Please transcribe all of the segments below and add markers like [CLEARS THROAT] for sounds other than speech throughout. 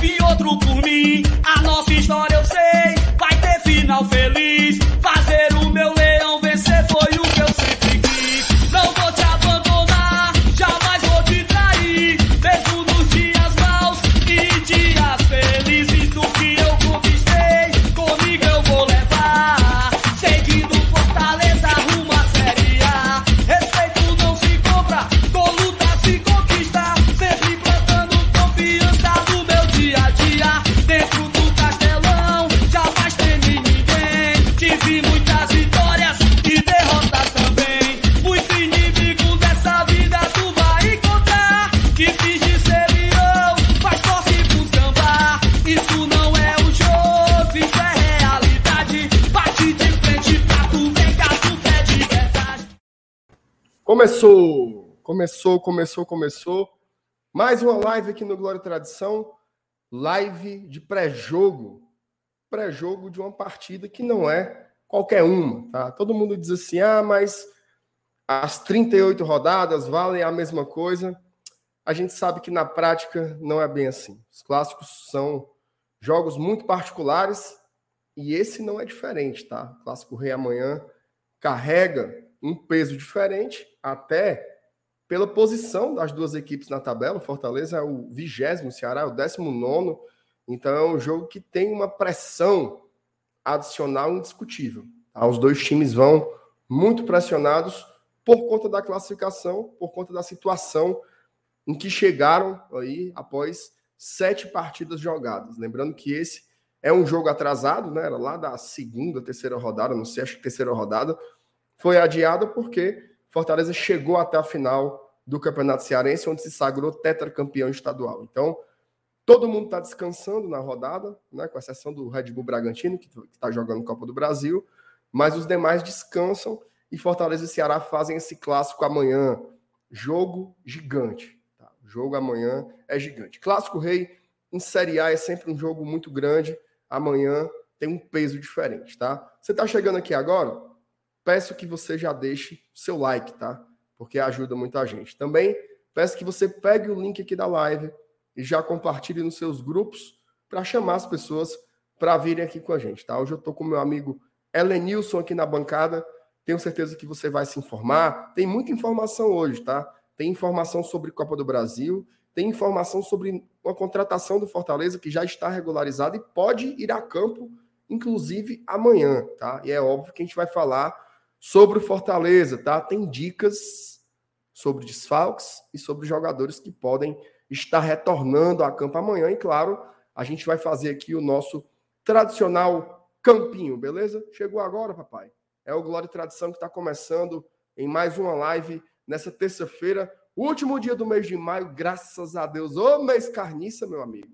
vir outro Começou, começou, começou. Mais uma live aqui no Glória e Tradição. Live de pré-jogo. Pré-jogo de uma partida que não é qualquer uma, tá? Todo mundo diz assim: ah, mas as 38 rodadas valem a mesma coisa. A gente sabe que na prática não é bem assim. Os clássicos são jogos muito particulares e esse não é diferente, tá? O Clássico Rei amanhã carrega um peso diferente, até pela posição das duas equipes na tabela. Fortaleza é o vigésimo, Ceará é o décimo nono. Então é um jogo que tem uma pressão adicional indiscutível. tá? Os dois times vão muito pressionados por conta da classificação, por conta da situação em que chegaram aí após sete partidas jogadas. Lembrando que esse é um jogo atrasado, né? Era lá da segunda, terceira rodada, não sei, acho que terceira rodada. Foi adiado porque Fortaleza chegou até a final do Campeonato Cearense, onde se sagrou tetracampeão estadual. Então, todo mundo está descansando na rodada, né? Com exceção do Red Bull Bragantino, que está jogando Copa do Brasil, mas os demais descansam e Fortaleza e Ceará fazem esse clássico amanhã. Jogo gigante. Tá? Jogo amanhã é gigante. Clássico Rei em Série A é sempre um jogo muito grande. Amanhã tem um peso diferente, tá? Você está chegando aqui agora? Peço que você já deixe seu like, tá? Porque ajuda muita gente. Também peço que você pegue o link aqui da live e já compartilhe nos seus grupos para chamar as pessoas para virem aqui com a gente, tá? Hoje eu estou com meu amigo Elenilson aqui na bancada. Tenho certeza que você vai se informar. Tem muita informação hoje, tá? Tem informação sobre Copa do Brasil, tem informação sobre uma contratação do Fortaleza que já está regularizada e pode ir a campo, inclusive amanhã, tá? E é óbvio que a gente vai falar sobre o Fortaleza, tá? Tem dicas sobre desfalques e sobre jogadores que podem estar retornando a campo amanhã. E claro, a gente vai fazer aqui o nosso tradicional campinho, beleza? Chegou agora, papai. É o Glória e Tradição que está começando em mais uma live nessa terça-feira, último dia do mês de maio, graças a Deus. Ô mês carniça, meu amigo.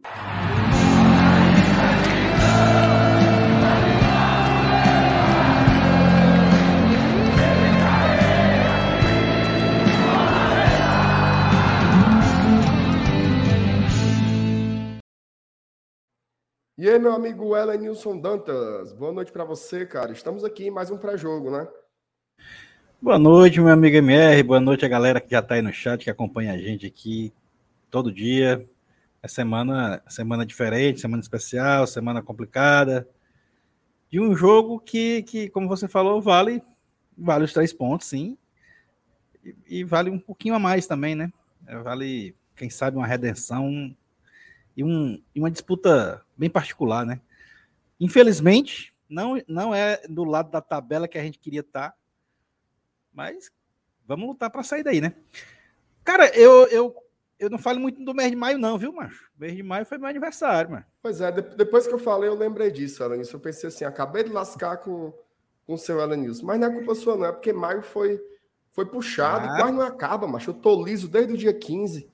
E aí, meu amigo Ellen Nilson Dantas, boa noite para você, cara. Estamos aqui em mais um pré-jogo, né? Boa noite, meu amigo MR. Boa noite a galera que já está aí no chat, que acompanha a gente aqui todo dia. É semana, semana diferente, semana especial, semana complicada. De um jogo que, que como você falou, vale, vale os três pontos, sim. E, e vale um pouquinho a mais também, né? É, Vale, quem sabe, uma redenção e, um, e uma disputa bem particular, né? Infelizmente, não, não é do lado da tabela que a gente queria estar, mas vamos lutar para sair daí, né? Cara, eu, eu, eu não falo muito do mês de maio, não, viu, macho? O mês de maio foi meu aniversário, mano. Pois é, de- depois que eu falei, eu lembrei disso, Elenilson. Eu pensei assim, acabei de lascar com, com o seu Elenilson. Mas não é culpa sua, não. É porque maio foi, foi puxado Ah. e quase não acaba, macho. Eu tô liso desde o dia 15.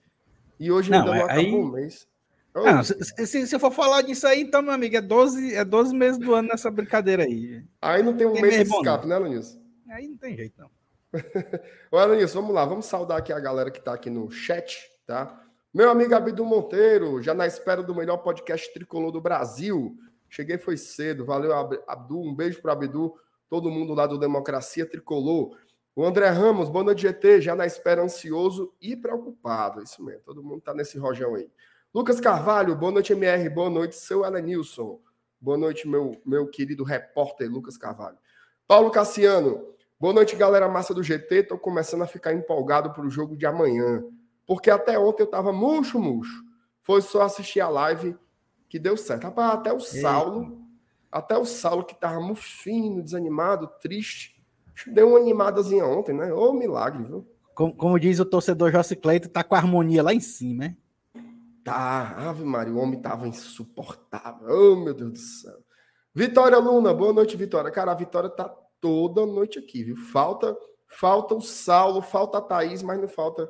E hoje Não, ainda não é- aí- acabou o mês. Não, se, se- se eu for falar disso aí, então, meu amigo, é 12, é 12 meses do ano nessa brincadeira aí. aí não tem um tem mês de escape, né, Elenilson? Aí não tem jeito, não. [LAUGHS] Ô, Elenilson, vamos lá. Vamos saudar aqui a galera que tá aqui no chat, tá? Meu amigo Abdu Monteiro, já na espera do melhor podcast tricolor do Brasil. Cheguei foi cedo. Valeu, Ab- Abdu. Um beijo para Abdu. Todo mundo lá do Democracia Tricolor. O André Ramos, boa noite, GT. Já na espera, ansioso e preocupado. Isso mesmo. Todo mundo tá nesse rojão aí. Lucas Carvalho, boa noite, MR. Boa noite, seu Elenilson. Boa noite, meu, meu querido repórter Lucas Carvalho. Paulo Cassiano, boa noite, galera massa do GT. Estou começando a ficar empolgado para o jogo de amanhã, porque até ontem eu estava murcho, murcho. Foi só assistir a live que deu certo. Rapaz, até o Saulo, Eita. até o Saulo que estava mufino, desanimado, triste, deu uma animadazinha ontem, né? Ô milagre, viu? Como, como diz o torcedor Jossi Cleito, tá com a harmonia lá em cima, hein? Tá, Ave Maria, o homem tava insuportável. Oh, meu Deus do céu. Vitória Luna, boa noite, Vitória. Cara, a Vitória tá toda noite aqui, viu? Falta, falta o Saulo, falta a Thaís, mas não falta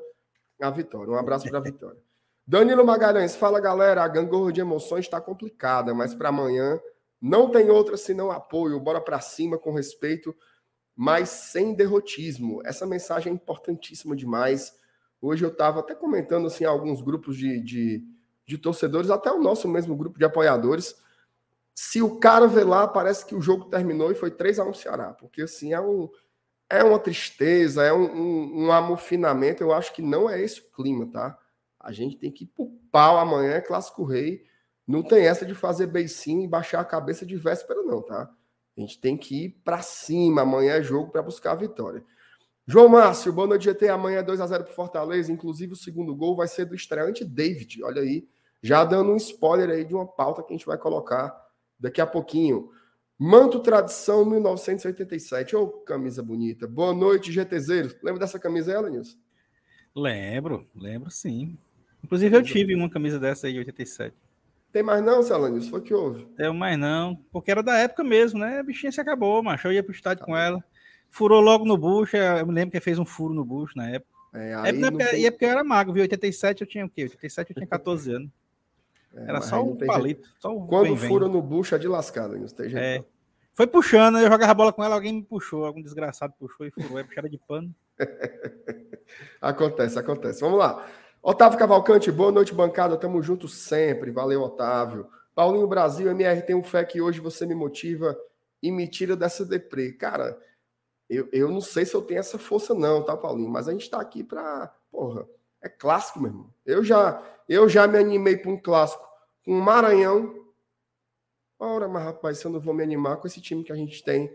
a Vitória. Um abraço para a Vitória. [LAUGHS] Danilo Magalhães, fala galera, a gangorra de emoções está complicada, mas para amanhã não tem outra senão apoio. Bora para cima com respeito, mas sem derrotismo. Essa mensagem é importantíssima demais. Hoje eu estava até comentando assim alguns grupos de, de, de, torcedores, até o nosso mesmo grupo de apoiadores. Se o cara vê lá, parece que o jogo terminou e foi 3 a 1 Ceará, porque assim é um é uma tristeza, é um, um, um amofinamento. Eu acho que não é esse o clima, tá? A gente tem que ir pro pau amanhã, é clássico rei. Não tem essa de fazer beicinho e baixar a cabeça de véspera, não, tá? A gente tem que ir para cima. Amanhã é jogo para buscar a vitória. João Márcio, boa noite, GT. Amanhã é 2x0 para Fortaleza. Inclusive, o segundo gol vai ser do estreante David. Olha aí, já dando um spoiler aí de uma pauta que a gente vai colocar daqui a pouquinho. Manto Tradição 1987. Ô, oh, camisa bonita. Boa noite, GTZeiro. Lembra dessa camisa aí? Lembro, lembro sim. Inclusive, eu tive uma camisa dessa aí, 87. Tem mais não, Celanils? Foi que houve? Tem mais não, porque era da época mesmo, né? A bichinha se acabou, macho. Eu ia pro estádio tá com ela. Furou logo no bucho. Eu me lembro que fez um furo no bucho na época. É, aí é, porque, tem... é porque eu era mago, viu? 87 eu tinha o quê? 87 eu tinha 14 anos. É, era só um palito. Só um Quando fura no bucho é de lascada, não tem jeito. É. Foi puxando, eu jogava a bola com ela, alguém me puxou, algum desgraçado puxou e furou, é puxada de pano. [LAUGHS] acontece, acontece. Vamos lá. Otávio Cavalcante, boa noite, bancada. Tamo junto sempre. Valeu, Otávio. Paulinho Brasil, MR, tenho fé que hoje você me motiva e me tira dessa deprê. Cara, eu, eu não sei se eu tenho essa força, não, tá, Paulinho? Mas a gente tá aqui pra. Porra, é clássico, meu irmão. Eu já, eu já me animei para um clássico com um Maranhão. Ora, mas rapaz, se eu não vou me animar com esse time que a gente tem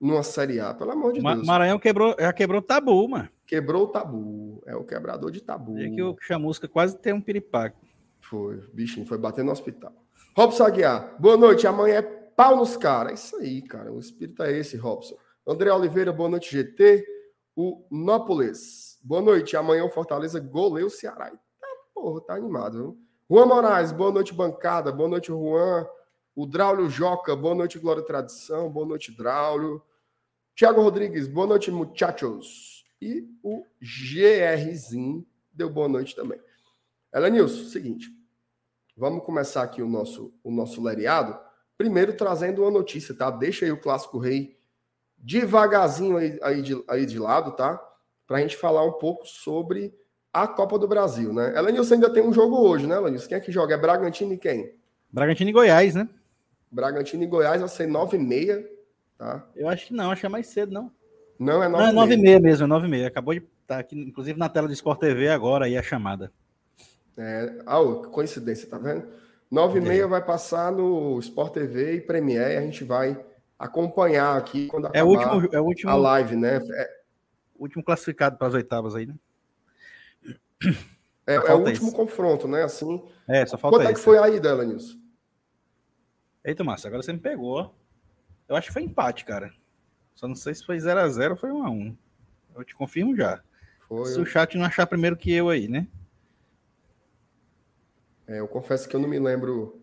numa Série A, pelo amor de Ma Deus. Maranhão quebrou, já quebrou o tabu, mano. Quebrou o tabu. É o quebrador de tabu. É que o Chamusca quase tem um piripaque. Foi, bichinho, foi bater no hospital. Robson Aguiar, boa noite. Amanhã é pau nos caras. É isso aí, cara. O espírito é esse, Robson. André Oliveira, boa noite, GT. O Nópolis, boa noite. Amanhã o Fortaleza goleia o Ceará. Tá, porra, tá animado, viu? Juan Moraes, boa noite, bancada. Boa noite, Juan. O Draulio Joca, boa noite, Glória Tradição. Boa noite, Draulio. Tiago Rodrigues, boa noite, muchachos. E o GRzinho deu boa noite também. Elenilson, seguinte. Vamos começar aqui o nosso, o nosso lereado. Primeiro trazendo uma notícia, tá? Deixa aí o Clássico Rei devagarzinho aí, aí, de, aí de lado, tá? Para a gente falar um pouco sobre a Copa do Brasil, né? Elenilson ainda tem um jogo hoje, né, Elenilson? Quem é que joga? É Bragantino e quem? Bragantino e Goiás, né? Bragantino e Goiás vai ser 9 e meia Tá? Eu acho que não, acho que é mais cedo, não. Não, é 9 Não, é 9 e meia mesmo, é 9 e meia. Acabou de estar tá aqui, inclusive na tela do Sport TV agora aí a chamada. É, ah, coincidência, tá vendo? 9 e meia vai passar no Sport TV e Premiere, a gente vai acompanhar aqui quando acabar é o último, é o último, a live, né? É, último classificado para as oitavas aí, né? É, é o último isso. confronto, né? Assim. É, só falta Quanto é que foi aí dela, Nilson? Eita, Márcio, agora você me pegou. Eu acho que foi empate, cara. Só não sei se foi 0x0 ou foi 1x1. Eu te confirmo já. Foi, se o chat não achar primeiro que eu aí, né? É, eu confesso que eu não me lembro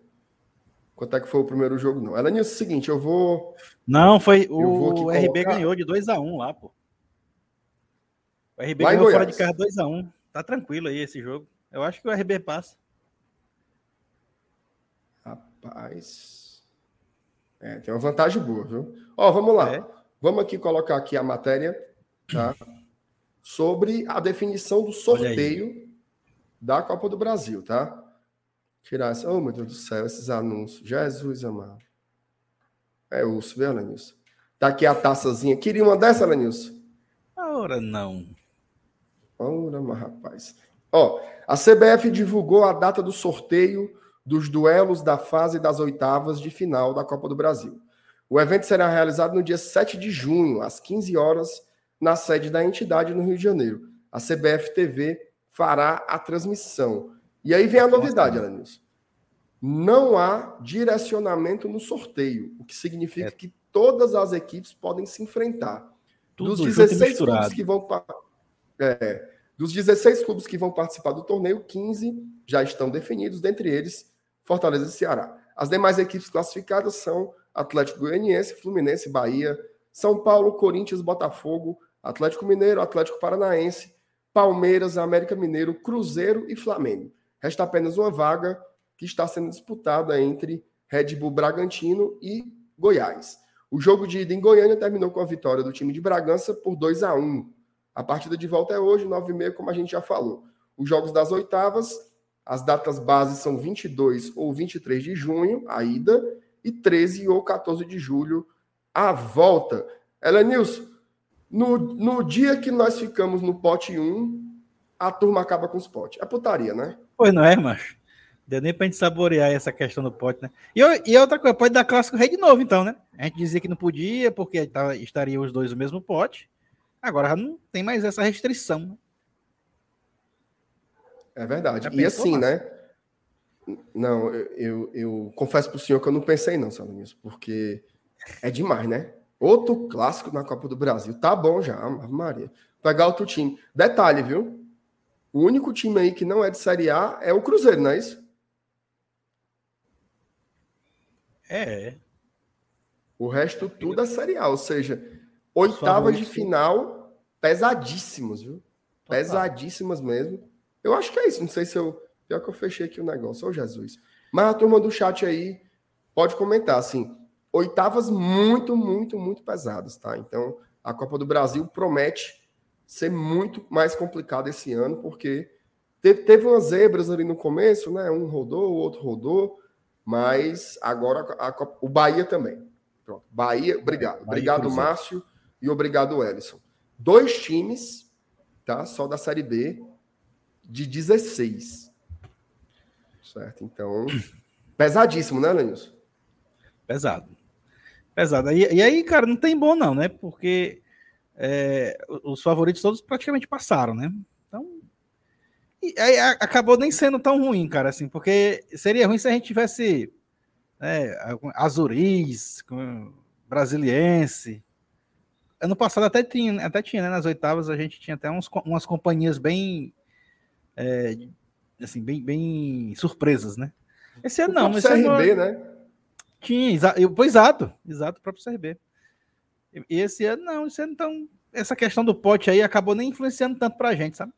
quanto é que foi o primeiro jogo, não. Ela é o seguinte, eu vou. Não, foi. O RB colocar... ganhou de 2x1 lá, pô. O RB lá ganhou fora de casa 2x1. Tá tranquilo aí esse jogo. Eu acho que o RB passa. Rapaz. É, tem uma vantagem boa, viu? Ó, vamos lá. É. Vamos aqui colocar aqui a matéria, tá? Sobre a definição do sorteio da Copa do Brasil, tá? Tirar essa. Oh, meu Deus do céu, esses anúncios. Jesus amado. É osso, viu, Lenilson? Tá aqui a taçazinha. Queria uma dessa, Lenilson? Ora, não. Ora, mas rapaz. Ó, a CBF divulgou a data do sorteio dos duelos da fase das oitavas de final da Copa do Brasil. O evento será realizado no dia 7 de junho, às 15 horas, na sede da entidade no Rio de Janeiro. A CBF TV fará a transmissão. E aí vem a novidade, Alanis. Não há direcionamento no sorteio, o que significa é. que todas as equipes podem se enfrentar. Tudo Dos 16 clubes que vão é, dos 16 clubes que vão participar do torneio, 15 já estão definidos, dentre eles Fortaleza e Ceará. As demais equipes classificadas são Atlético Goianiense, Fluminense, Bahia, São Paulo, Corinthians, Botafogo, Atlético Mineiro, Atlético Paranaense, Palmeiras, América Mineiro, Cruzeiro e Flamengo. Resta apenas uma vaga que está sendo disputada entre Red Bull Bragantino e Goiás. O jogo de ida em Goiânia terminou com a vitória do time de Bragança por 2 a 1 a partida de volta é hoje, 9h30, como a gente já falou. Os jogos das oitavas, as datas bases são 22 ou 23 de junho, a ida, e 13 ou 14 de julho, a volta. Elenilson, no, no dia que nós ficamos no pote 1, a turma acaba com os potes. É putaria, né? Pois não é, macho. Deu nem pra gente saborear essa questão do pote, né? E, e outra coisa, pode dar clássico rei de novo, então, né? A gente dizia que não podia, porque tá, estariam os dois no mesmo pote. Agora não tem mais essa restrição. Né? É verdade. e assim, né? Não, eu, eu, eu confesso para o senhor que eu não pensei não, nisso, porque é demais, né? Outro clássico na Copa do Brasil. Tá bom já, Maria. Pegar outro time. Detalhe, viu? O único time aí que não é de Série A é o Cruzeiro, não é isso? É. O resto tudo é Série A, ou seja, Oitavas de final pesadíssimos, viu? Pesadíssimas mesmo. Eu acho que é isso. Não sei se eu. Pior que eu fechei aqui o negócio, ô Jesus. Mas a turma do chat aí pode comentar, assim. Oitavas muito, muito, muito pesadas, tá? Então, a Copa do Brasil promete ser muito mais complicada esse ano, porque teve, teve umas zebras ali no começo, né? Um rodou, o outro rodou, mas agora a, a, o Bahia também. Pronto. Bahia, obrigado. Bahia, obrigado, Márcio e obrigado, Ellison. Dois times, tá? Só da Série B, de 16. Certo? Então, [CLEARS THROAT] pesadíssimo, né, Lenilson? Pesado. Pesado. E, e, aí, cara, não tem bom não, né? Porque é, os favoritos todos praticamente passaram, né? Então, e aí acabou nem sendo tão ruim, cara, assim, porque seria ruim se a gente tivesse né, Azuris, Brasiliense, ano passado até tinha, até tinha, né? Nas oitavas a gente tinha até uns, umas companhias bem. É, assim, bem, bem surpresas, né? Esse ano não, mas. CRB, ano, né? Tinha, exa, eu, pois, exato, exato, o próprio CRB. E esse ano não, esse ano então. Essa questão do pote aí acabou nem influenciando tanto pra gente, sabe?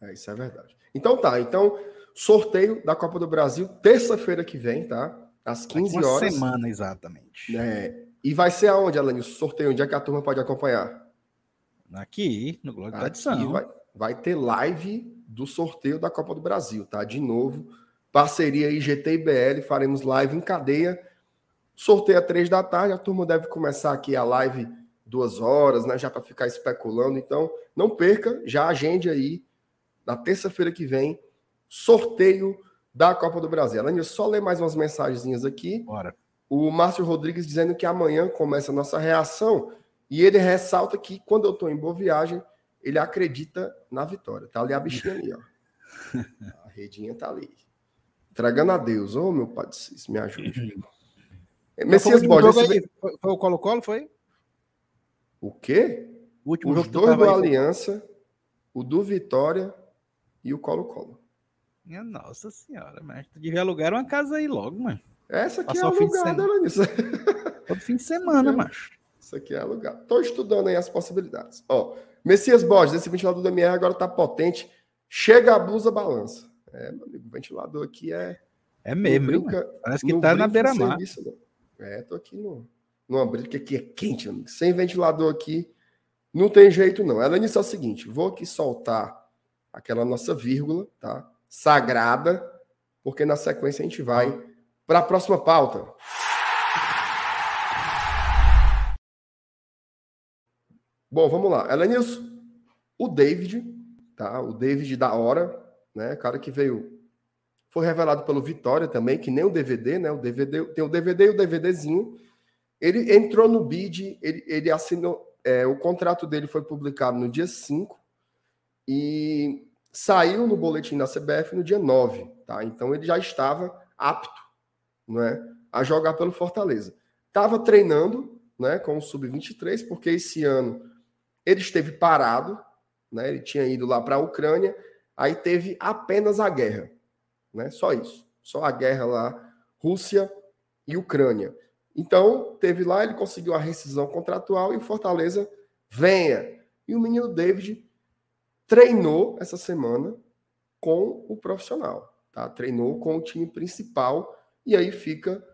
É, isso é verdade. Então tá, então, sorteio da Copa do Brasil, terça-feira que vem, tá? Às 15 Uma horas. semana, exatamente. É, e vai ser aonde, Alain? O sorteio, onde é que a turma pode acompanhar? Aqui, no Globo da Tradição. Vai, vai ter live do sorteio da Copa do Brasil, tá? De novo, parceria IGT e BL, faremos live em cadeia. Sorteio às três da tarde, a turma deve começar aqui a live duas horas, né? Já para ficar especulando. Então, não perca, já agende aí, na terça-feira que vem, sorteio da Copa do Brasil. Alain, só ler mais umas mensagenzinhas aqui. Bora. O Márcio Rodrigues dizendo que amanhã começa a nossa reação e ele ressalta que quando eu estou em boa viagem, ele acredita na vitória. Tá ali a bichinha ali, ó. [LAUGHS] A redinha tá ali. Entregando a Deus. Ô, oh, meu pai, isso me ajude. [LAUGHS] Messias Borges. Esse... Foi o Colo-Colo, foi? O quê? O último Os dois do aí, Aliança, o do Vitória e o Colo-Colo. Minha nossa senhora, mas tu devia alugar uma casa aí logo, mano. Essa aqui Passou é alugada, Larissa. [LAUGHS] Todo fim de semana, macho. Isso aqui é alugado. Estou estudando aí as possibilidades. Ó, Messias Borges, esse ventilador do MR agora está potente. Chega a blusa, balança. É, meu amigo, o ventilador aqui é. É mesmo, brinca, Parece que tá na beira-mar. É, tô aqui no, numa briga que aqui é quente. Sem ventilador aqui, não tem jeito, não. Ela disse é o seguinte: vou aqui soltar aquela nossa vírgula, tá? Sagrada, porque na sequência a gente vai para a próxima pauta. Bom, vamos lá. Elenilson, o David tá? O David da hora, né? Cara que veio foi revelado pelo Vitória também, que nem o DVD, né? O DVD tem o DVD e o DVDzinho. Ele entrou no bid, ele, ele assinou, é, o contrato dele foi publicado no dia 5 e saiu no boletim da CBF no dia 9, tá? Então ele já estava apto, não é, a jogar pelo Fortaleza. Estava treinando, né, com o sub-23, porque esse ano ele esteve parado, né? Ele tinha ido lá para a Ucrânia, aí teve apenas a guerra, né? Só isso, só a guerra lá, Rússia e Ucrânia. Então, teve lá, ele conseguiu a rescisão contratual e o Fortaleza venha. E o menino David treinou essa semana com o profissional, tá? Treinou com o time principal e aí fica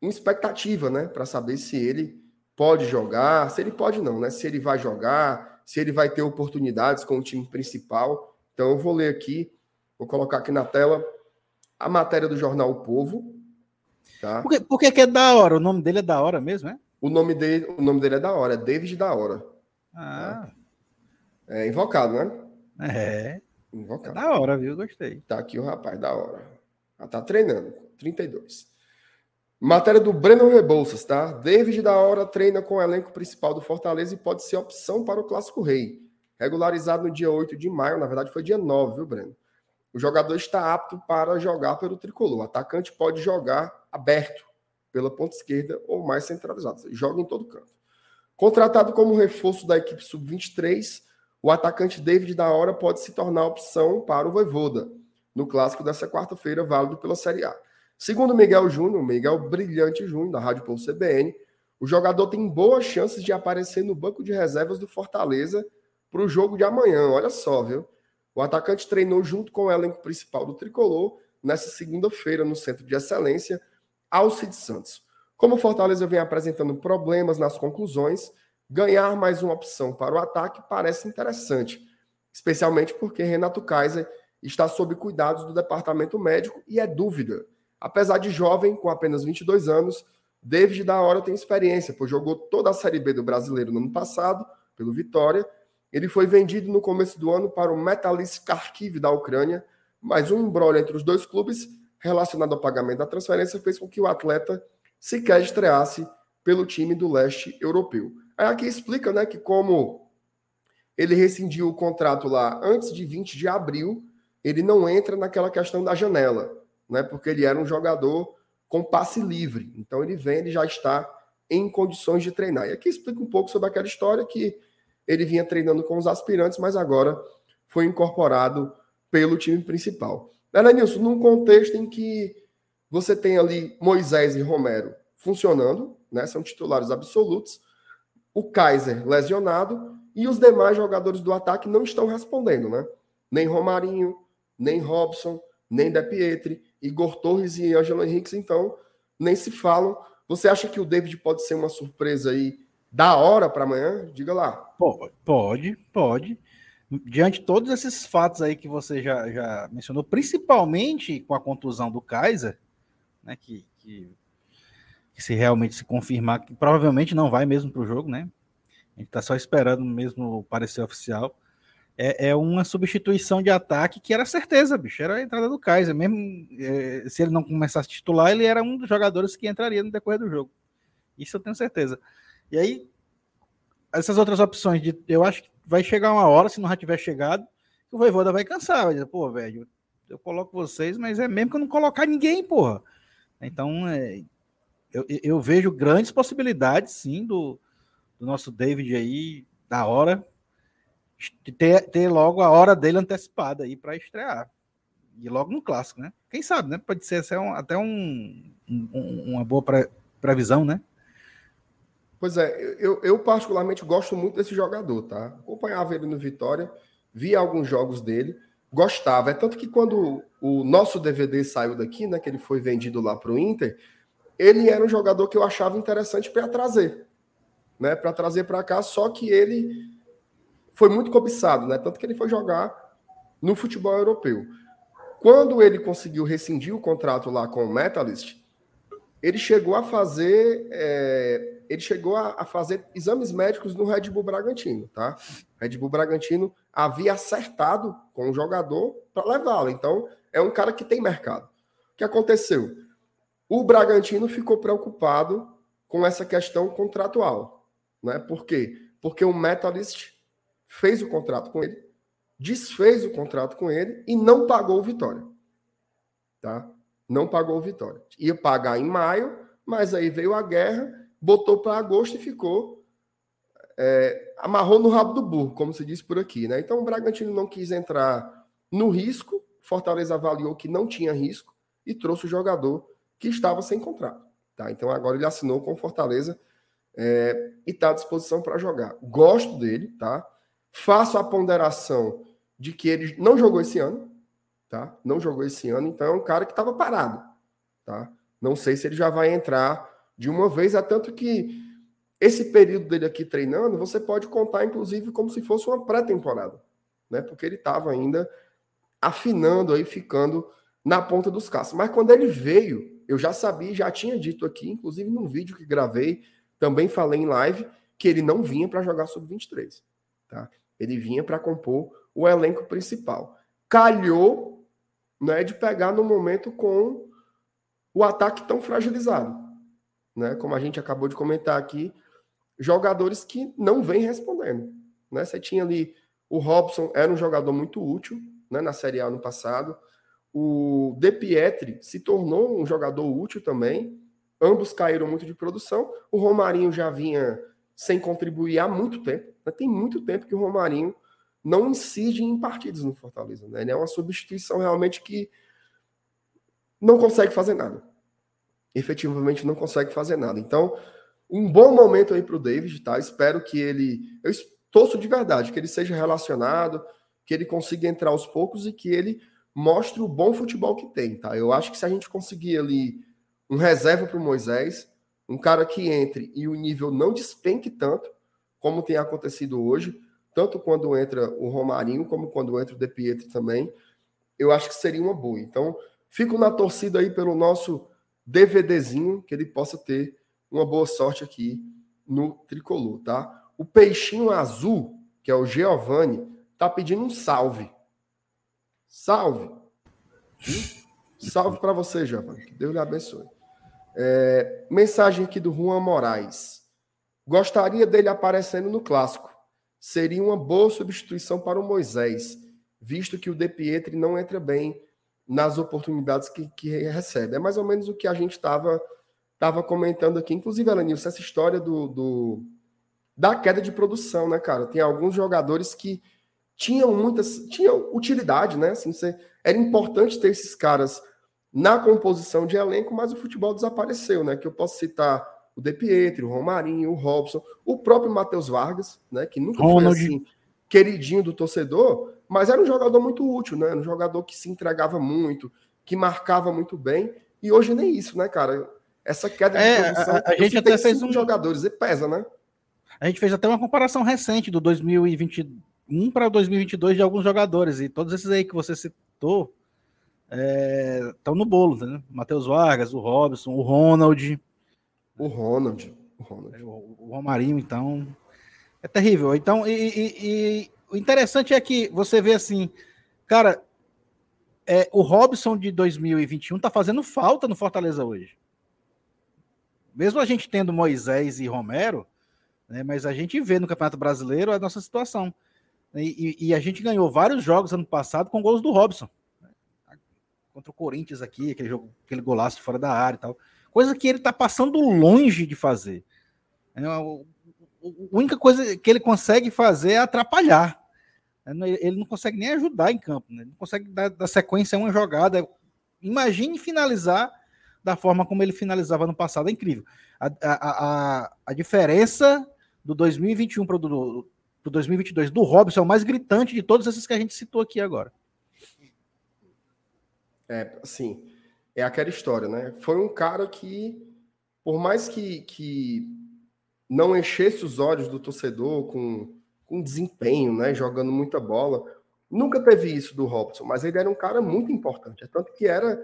uma expectativa, né, para saber se ele pode jogar, se ele pode não, né? Se ele vai jogar, se ele vai ter oportunidades com o time principal. Então eu vou ler aqui, vou colocar aqui na tela a matéria do jornal O Povo. Tá? Por, que, é da hora? O nome dele é da hora mesmo, é? O nome dele, o nome dele é da hora, é David da hora. Ah. Tá? É invocado, né? É. Invocado. É da hora, viu? Gostei. Tá aqui o rapaz, da hora. Já tá treinando, 32. Matéria do Breno Rebouças, tá? David da hora treina com o elenco principal do Fortaleza e pode ser opção para o Clássico Rei. Regularizado no dia 8 de maio, na verdade foi dia 9, viu, Breno? O jogador está apto para jogar pelo tricolor. O atacante pode jogar aberto pela ponta esquerda ou mais centralizado. Joga em todo canto. Contratado como reforço da equipe sub-23, o atacante David da Hora pode se tornar opção para o Voivoda, no clássico dessa quarta-feira, válido pela Série A. Segundo Miguel Júnior, Miguel Brilhante Júnior, da Rádio Povo CBN, o jogador tem boas chances de aparecer no banco de reservas do Fortaleza para o jogo de amanhã. Olha só, viu? O atacante treinou junto com o elenco principal do tricolor nessa segunda-feira no Centro de Excelência, Alcide Santos. Como o Fortaleza vem apresentando problemas nas conclusões, ganhar mais uma opção para o ataque parece interessante, especialmente porque Renato Kaiser está sob cuidados do departamento médico e é dúvida. Apesar de jovem, com apenas 22 anos, David da Hora tem experiência, pois jogou toda a Série B do Brasileiro no ano passado, pelo Vitória. Ele foi vendido no começo do ano para o Metalist Kharkiv da Ucrânia, mas um embrolho entre os dois clubes relacionado ao pagamento da transferência fez com que o atleta sequer estreasse pelo time do leste europeu. Aí aqui explica né, que como ele rescindiu o contrato lá antes de 20 de abril, ele não entra naquela questão da janela, né, porque ele era um jogador com passe livre. Então ele vem, ele já está em condições de treinar. E aqui explica um pouco sobre aquela história que ele vinha treinando com os aspirantes, mas agora foi incorporado pelo time principal. Nilson, num contexto em que você tem ali Moisés e Romero funcionando, né, são titulares absolutos, o Kaiser lesionado e os demais jogadores do ataque não estão respondendo, né? Nem Romarinho, nem Robson, nem De Pietri, Igor Torres e Ângelo Henrique, então, nem se falam. Você acha que o David pode ser uma surpresa aí da hora para amanhã? Diga lá. Pode, pode. Diante de todos esses fatos aí que você já, já mencionou, principalmente com a contusão do Kaiser, né, que, que que se realmente se confirmar, que provavelmente não vai mesmo para o jogo, né? A gente está só esperando mesmo o parecer oficial. É, é, uma substituição de ataque que era certeza, bicho. Era a entrada do Kaiser. Mesmo é, se ele não começasse a titular, ele era um dos jogadores que entraria no decorrer do jogo. Isso eu tenho certeza. E aí, essas outras opções, de, eu acho que vai chegar uma hora, se não já tiver chegado, que o Voivoda vai cansar. Vai dizer, pô, velho, eu coloco vocês, mas é mesmo que eu não colocar ninguém, porra. Então, é, eu, eu vejo grandes possibilidades, sim, do, do nosso David aí, da hora, de ter, ter logo a hora dele antecipada aí para estrear. E logo no clássico, né? Quem sabe, né? Pode ser, ser um, até um, um, uma boa pre, previsão, né? Pois é, eu, eu particularmente gosto muito desse jogador, tá? Acompanhava ele no Vitória, vi alguns jogos dele, gostava. É tanto que quando o nosso DVD saiu daqui, né? Que ele foi vendido lá para o Inter, ele era um jogador que eu achava interessante para trazer, né? Para trazer para cá, só que ele foi muito cobiçado, né? Tanto que ele foi jogar no futebol europeu. Quando ele conseguiu rescindir o contrato lá com o Metalist, ele chegou a fazer é, ele chegou a, a, fazer exames médicos no Red Bull Bragantino, tá? Red Bull Bragantino havia acertado com o jogador para levá-lo. Então, é um cara que tem mercado. O que aconteceu? O Bragantino ficou preocupado com essa questão contratual, né? Por quê? Porque o Metalist fez o contrato com ele, desfez o contrato com ele e não pagou o Vitória. Tá? Não pagou o Vitória. Ia pagar em maio, mas aí veio a guerra, botou para agosto e ficou. É, amarrou no rabo do burro, como se diz por aqui. Né? Então o Bragantino não quis entrar no risco, Fortaleza avaliou que não tinha risco e trouxe o jogador que estava sem contrato. Tá? Então agora ele assinou com Fortaleza é, e está à disposição para jogar. Gosto dele, tá? Faço a ponderação de que ele não jogou esse ano, tá? Não jogou esse ano, então é um cara que estava parado, tá? Não sei se ele já vai entrar de uma vez, é tanto que esse período dele aqui treinando, você pode contar inclusive como se fosse uma pré-temporada, né? Porque ele estava ainda afinando aí, ficando na ponta dos caças. Mas quando ele veio, eu já sabia, já tinha dito aqui, inclusive num vídeo que gravei, também falei em live, que ele não vinha para jogar sub-23, tá? Ele vinha para compor o elenco principal. Calhou né, de pegar no momento com o ataque tão fragilizado. Né? Como a gente acabou de comentar aqui, jogadores que não vêm respondendo. Né? Você tinha ali o Robson, era um jogador muito útil né, na Série A no passado. O De Pietri se tornou um jogador útil também. Ambos caíram muito de produção. O Romarinho já vinha sem contribuir há muito tempo. Né? Tem muito tempo que o Romarinho não incide em partidos no Fortaleza. Né? Ele é uma substituição realmente que não consegue fazer nada. Efetivamente não consegue fazer nada. Então, um bom momento aí para o David, tá? Espero que ele. Eu torço de verdade, que ele seja relacionado, que ele consiga entrar aos poucos e que ele mostre o bom futebol que tem, tá? Eu acho que se a gente conseguir ali um reserva para o Moisés, um cara que entre e o nível não despenque tanto, como tem acontecido hoje, tanto quando entra o Romarinho, como quando entra o De Pietro também, eu acho que seria uma boa. Então, fico na torcida aí pelo nosso DVDzinho, que ele possa ter uma boa sorte aqui no tricolor, tá? O peixinho azul, que é o Giovanni, tá pedindo um salve. Salve. Salve para você, Giovanni. Que Deus lhe abençoe. É, mensagem aqui do Juan Moraes. Gostaria dele aparecendo no clássico seria uma boa substituição para o Moisés, visto que o De Pietri não entra bem nas oportunidades que, que recebe. É mais ou menos o que a gente estava tava comentando aqui. Inclusive, Elenilson, essa história do, do, da queda de produção, né, cara? Tem alguns jogadores que tinham muitas. tinham utilidade, né? Assim, você, era importante ter esses caras na composição de elenco, mas o futebol desapareceu, né? Que eu posso citar o De Pietro, o Romarinho, o Robson, o próprio Matheus Vargas, né, que nunca Ronald. foi assim queridinho do torcedor, mas era um jogador muito útil, né? Era um jogador que se entregava muito, que marcava muito bem, e hoje nem isso, né, cara? Essa queda de é, posição, a, a gente até fez um jogadores e pesa, né? A gente fez até uma comparação recente do 2021 para 2022 de alguns jogadores e todos esses aí que você citou estão é, no bolo, né? Matheus Vargas, o Robson, o Ronald, o Ronald. O, Ronald. É, o, Romarinho, então. É terrível. Então, e, e, e, o interessante é que você vê assim, cara, é, o Robson de 2021 tá fazendo falta no Fortaleza hoje. Mesmo a gente tendo Moisés e Romero, né, mas a gente vê no Campeonato Brasileiro a nossa situação. E, e, a gente ganhou vários jogos ano passado com gols do Robson. Contra o Corinthians aqui, aquele, jogo, aquele golaço fora da área e tal coisa que ele está passando longe de fazer. É, a única coisa que ele consegue fazer é atrapalhar. É, ele não consegue nem ajudar em campo, né? ele não consegue dar, dar sequência a uma jogada. Imagine finalizar da forma como ele finalizava no passado, é incrível. A, a, a, a diferença do 2021 para o 2022 do Robson é o mais gritante de todos esses que a gente citou aqui agora. É, assim, é aquela história, né? Foi um cara que, por mais que, que não enchesse os olhos do torcedor com, com desempenho, né? Jogando muita bola, nunca teve isso do Robson, mas ele era um cara muito importante. É tanto que era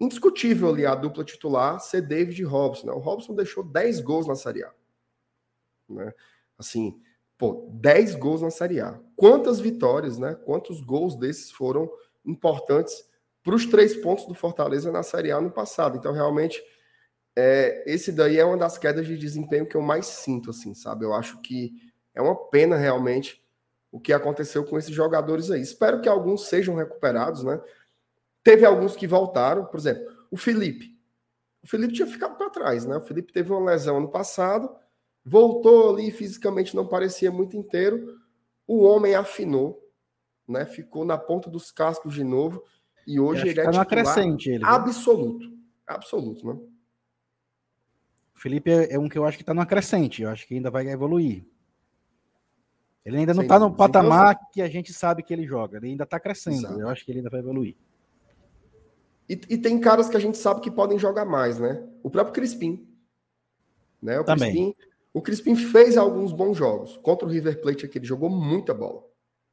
indiscutível ali a dupla titular ser David e Robson. Né? O Robson deixou 10 gols na Série A. Né? Assim, pô, 10 gols na Série A. Quantas vitórias, né? Quantos gols desses foram importantes para os três pontos do Fortaleza na Série A no passado? Então, realmente, é, esse daí é uma das quedas de desempenho que eu mais sinto, assim, sabe? Eu acho que é uma pena realmente o que aconteceu com esses jogadores aí. Espero que alguns sejam recuperados, né? Teve alguns que voltaram, por exemplo, o Felipe. O Felipe tinha ficado para trás, né? O Felipe teve uma lesão ano passado, voltou ali fisicamente não parecia muito inteiro. O homem afinou, né? Ficou na ponta dos cascos de novo e hoje ele é tá crescente, ele, absoluto, absoluto, né? O Felipe é, é um que eu acho que está numa crescente, eu acho que ainda vai evoluir. Ele ainda não está no patamar então, que a gente sabe que ele joga. Ele ainda está crescendo. Exato. Eu acho que ele ainda vai evoluir. E, e, tem caras que a gente sabe que podem jogar mais, né? O próprio Crispim. Né? O Também. Crispim, o Crispim fez alguns bons jogos. Contra o River Plate aqui, ele jogou muita bola.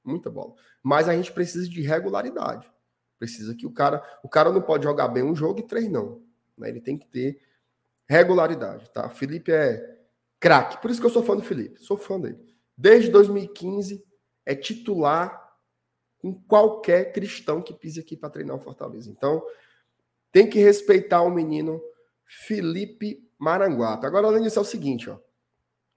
Muita bola. Mas a gente precisa de regularidade. Precisa que o cara. O cara não pode jogar bem um jogo e três não. Né? Ele tem que ter regularidade, tá? Felipe é craque. Por isso que eu sou fã do Felipe. Sou fã dele desde 2015, é titular com qualquer cristão que pise aqui para treinar o Fortaleza. Então, tem que respeitar o menino Felipe Maranguape. Agora, além disso, é o seguinte, ó.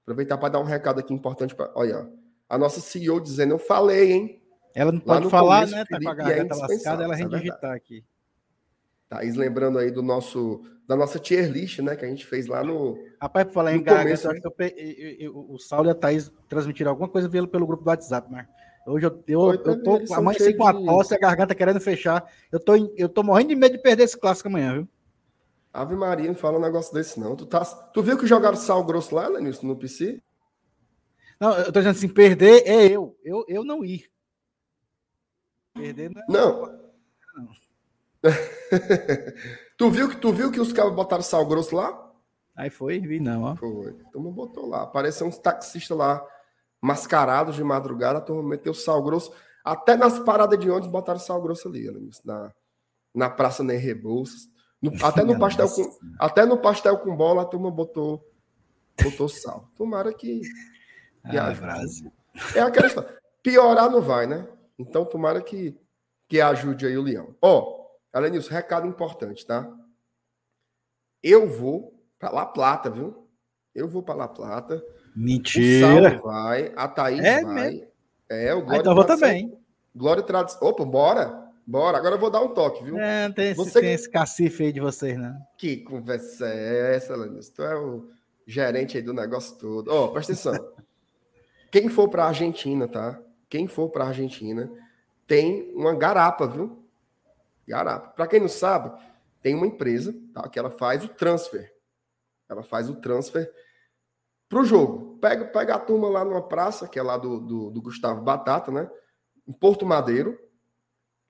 Aproveitar para dar um recado aqui importante para. Olha, a nossa CEO dizendo, eu falei, hein? Ela não pode falar, começo, né? Tá com a é garganta é lascada, ela rende digitar aqui. Thaís lembrando aí do nosso, da nossa tier list, né? Que a gente fez lá no. Rapaz, por falar em garganta, eu acho que eu, eu, eu, o Saulo e a Thaís transmitiram alguma coisa pelo, pelo grupo do WhatsApp, mas hoje eu, eu, eu tô amanheci com a tosse, a garganta querendo fechar. Eu tô, eu tô morrendo de medo de perder esse clássico amanhã, viu? Ave Maria, não fala um negócio desse, não. Tu, tá, tu viu que jogaram sal grosso lá, Lenilson, no PC? Não, eu tô dizendo assim, perder é eu. Eu, eu não ir. Perder não. É não. não. [LAUGHS] tu, viu que, tu viu que os caras botaram sal grosso lá? Aí foi, vi não, ó. Foi. Turma botou lá. Apareceu uns taxistas lá, mascarados de madrugada, a turma meteu sal grosso. Até nas paradas de ônibus botaram sal grosso ali, na, na Praça Ney Rebouças. No, [LAUGHS] até, no pastel com, até no pastel com bola, a turma botou, botou sal. Tomara que. Ah. É aquela história. Piorar não vai, né? Então, tomara que, que ajude aí o Leão. Ó, Além disso, recado importante, tá? Eu vou para La Plata, viu? Eu vou para La Plata. Mentira. O vai, a Thaís é vai. Mesmo? É, o Glória então vou também. Glória Tradição. Opa, bora. Bora. Agora eu vou dar um toque, viu? É, tem esse, Você... tem esse cacife aí de vocês, né? Que conversa é essa, Lenilson? Tu é o gerente aí do negócio todo. Ó, oh, presta atenção. [LAUGHS] Quem for para Argentina, tá? Quem for para Argentina tem uma garapa, viu? Garapa. Para quem não sabe, tem uma empresa tá, que ela faz o transfer. Ela faz o transfer para o jogo. Pega, pega a turma lá numa praça, que é lá do, do, do Gustavo Batata, né? Em Porto Madeiro.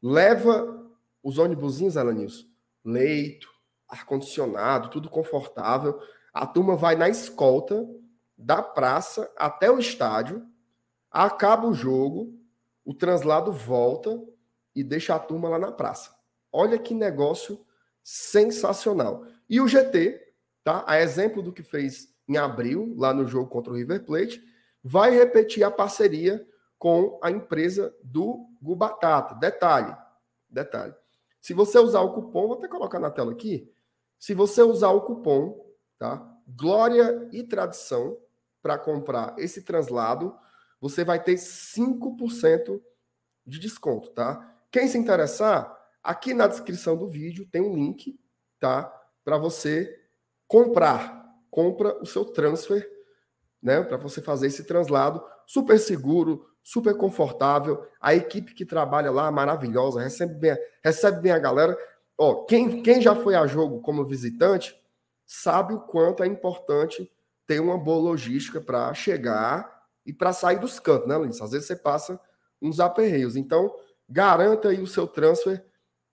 Leva os ônibusinhos, Elanilson. Leito, ar-condicionado, tudo confortável. A turma vai na escolta da praça até o estádio. Acaba o jogo, o translado volta e deixa a turma lá na praça. Olha que negócio sensacional. E o GT, tá? A exemplo do que fez em abril, lá no jogo contra o River Plate, vai repetir a parceria com a empresa do Gubatata. Detalhe, detalhe. Se você usar o cupom, vou até colocar na tela aqui. Se você usar o cupom, tá? Glória e Tradição para comprar esse translado, você vai ter 5% de desconto, tá? Quem se interessar, Aqui na descrição do vídeo tem um link, tá? Para você comprar. Compra o seu transfer, né? Para você fazer esse translado super seguro, super confortável. A equipe que trabalha lá maravilhosa, recebe bem, recebe bem a galera. Ó, quem, quem já foi a jogo como visitante sabe o quanto é importante ter uma boa logística para chegar e para sair dos cantos, né, Luiz? Às vezes você passa uns aperreios. Então, garanta aí o seu transfer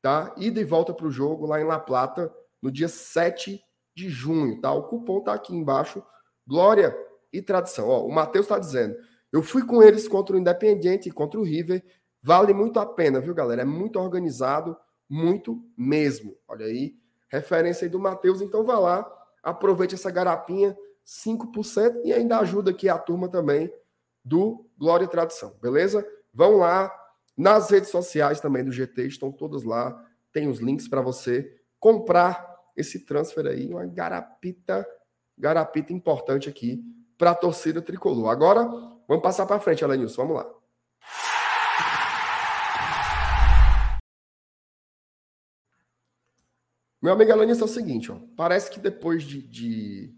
tá? Ida e volta para o jogo lá em La Plata no dia 7 de junho, tá? O cupom tá aqui embaixo. Glória e tradição. Ó, o Matheus está dizendo: eu fui com eles contra o Independiente e contra o River. Vale muito a pena, viu, galera? É muito organizado. muito mesmo. Olha aí, referência aí do Matheus. Então vá lá, aproveite essa garapinha, 5%, e ainda ajuda aqui a turma também do Glória e Tradição, beleza? Vão lá nas redes sociais também do GT, estão todas lá, tem os links para você comprar esse transfer aí, uma garapita, garapita importante aqui para a torcida tricolor. Agora, vamos passar para frente, Alanilson, vamos lá. Meu amigo Alanis, é o seguinte, ó, parece que depois de, de,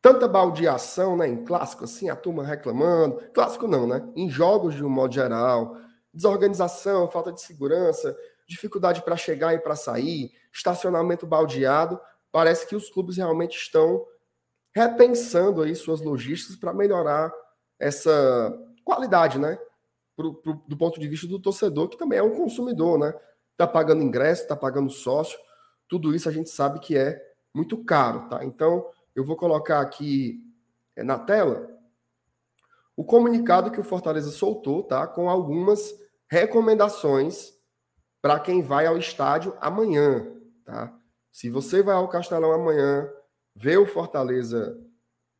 tanta baldeação né, em clássico, assim, a turma reclamando, clássico não, né? Em jogos de um modo geral, desorganização, falta de segurança, dificuldade para chegar e para sair, estacionamento baldeado, parece que os clubes realmente estão repensando aí suas logísticas para melhorar essa qualidade, né? Pro, pro, do ponto de vista do torcedor, que também é um consumidor, né? está pagando ingresso, está pagando sócio, tudo isso a gente sabe que é muito caro, tá? Então, eu vou colocar aqui é, na tela o comunicado que o Fortaleza soltou, tá? Com algumas recomendações para quem vai ao estádio amanhã, tá? Se você vai ao Castelão amanhã, vê o Fortaleza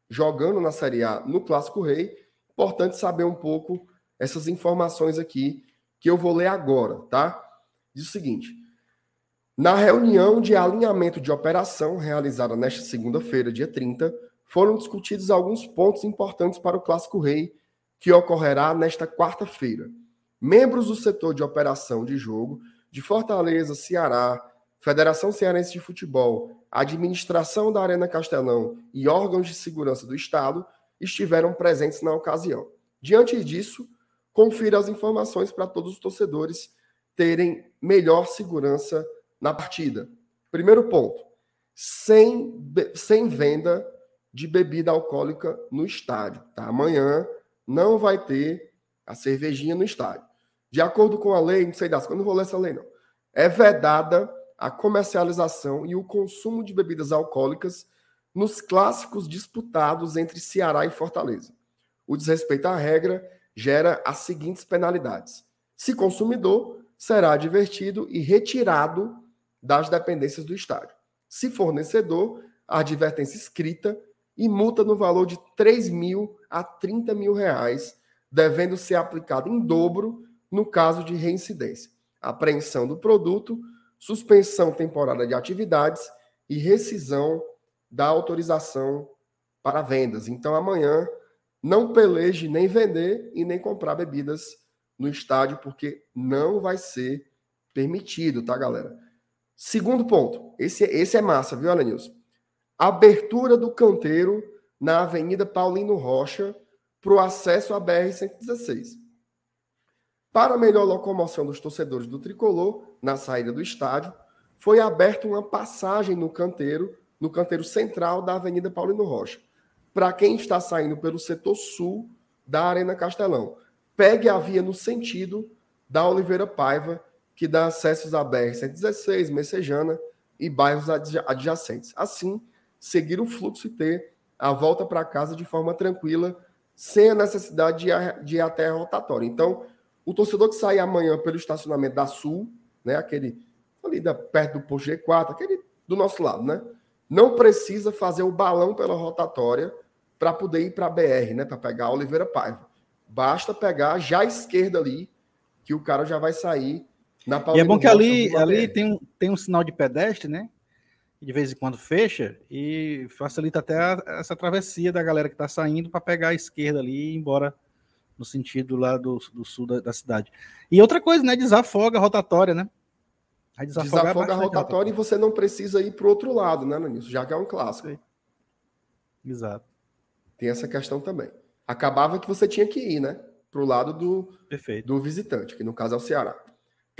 jogando na Série A no Clássico Rei, importante saber um pouco essas informações aqui que eu vou ler agora, tá? diz o seguinte: na reunião de alinhamento de operação realizada nesta segunda-feira, dia 30, foram discutidos alguns pontos importantes para o Clássico Rei, que ocorrerá nesta quarta-feira. Membros do setor de operação de jogo de Fortaleza, Ceará, Federação Cearense de Futebol, Administração da Arena Castelão e órgãos de segurança do Estado estiveram presentes na ocasião. Diante disso, confira as informações para todos os torcedores terem melhor segurança na partida. Primeiro ponto: sem, sem venda de bebida alcoólica no estádio. Tá? Amanhã não vai ter a cervejinha no estádio. De acordo com a lei, não sei das quando vou ler essa lei, não. É vedada a comercialização e o consumo de bebidas alcoólicas nos clássicos disputados entre Ceará e Fortaleza. O desrespeito à regra gera as seguintes penalidades: se consumidor, será advertido e retirado das dependências do estádio. Se fornecedor, advertência escrita e multa no valor de 3 mil a 30 mil reais, devendo ser aplicada em dobro no caso de reincidência. Apreensão do produto, suspensão temporária de atividades e rescisão da autorização para vendas. Então, amanhã, não peleje nem vender e nem comprar bebidas no estádio, porque não vai ser permitido, tá, galera? Segundo ponto, esse, esse é massa, viu, Alanilson? Abertura do canteiro na Avenida Paulino Rocha para o acesso à BR-116. Para melhor locomoção dos torcedores do tricolor, na saída do estádio, foi aberta uma passagem no canteiro, no canteiro central da Avenida Paulino Rocha, para quem está saindo pelo setor sul da Arena Castelão pegue a via no sentido da Oliveira Paiva, que dá acessos à BR-116, Messejana e bairros adjacentes. Assim, seguir o fluxo e ter a volta para casa de forma tranquila, sem a necessidade de ir até a rotatória. Então, o torcedor que sair amanhã pelo estacionamento da Sul, né, aquele ali da, perto do posto G4, aquele do nosso lado, né, não precisa fazer o balão pela rotatória para poder ir para a BR, né, para pegar a Oliveira Paiva. Basta pegar já à esquerda ali, que o cara já vai sair E é bom que ali, ali tem, um, tem um sinal de pedestre, né? De vez em quando fecha e facilita até a, essa travessia da galera que está saindo para pegar a esquerda ali e ir embora no sentido lá do, do sul da, da, cidade. E outra coisa, né? Desafoga a rotatória, né? Desafoga, desafoga a rotatória e você não precisa ir para o outro lado, né, Nanilson? Já que é um clássico. Exato. Tem essa questão também acabava que você tinha que ir, né? Para o lado do, Perfeito. do visitante, que no caso é o Ceará.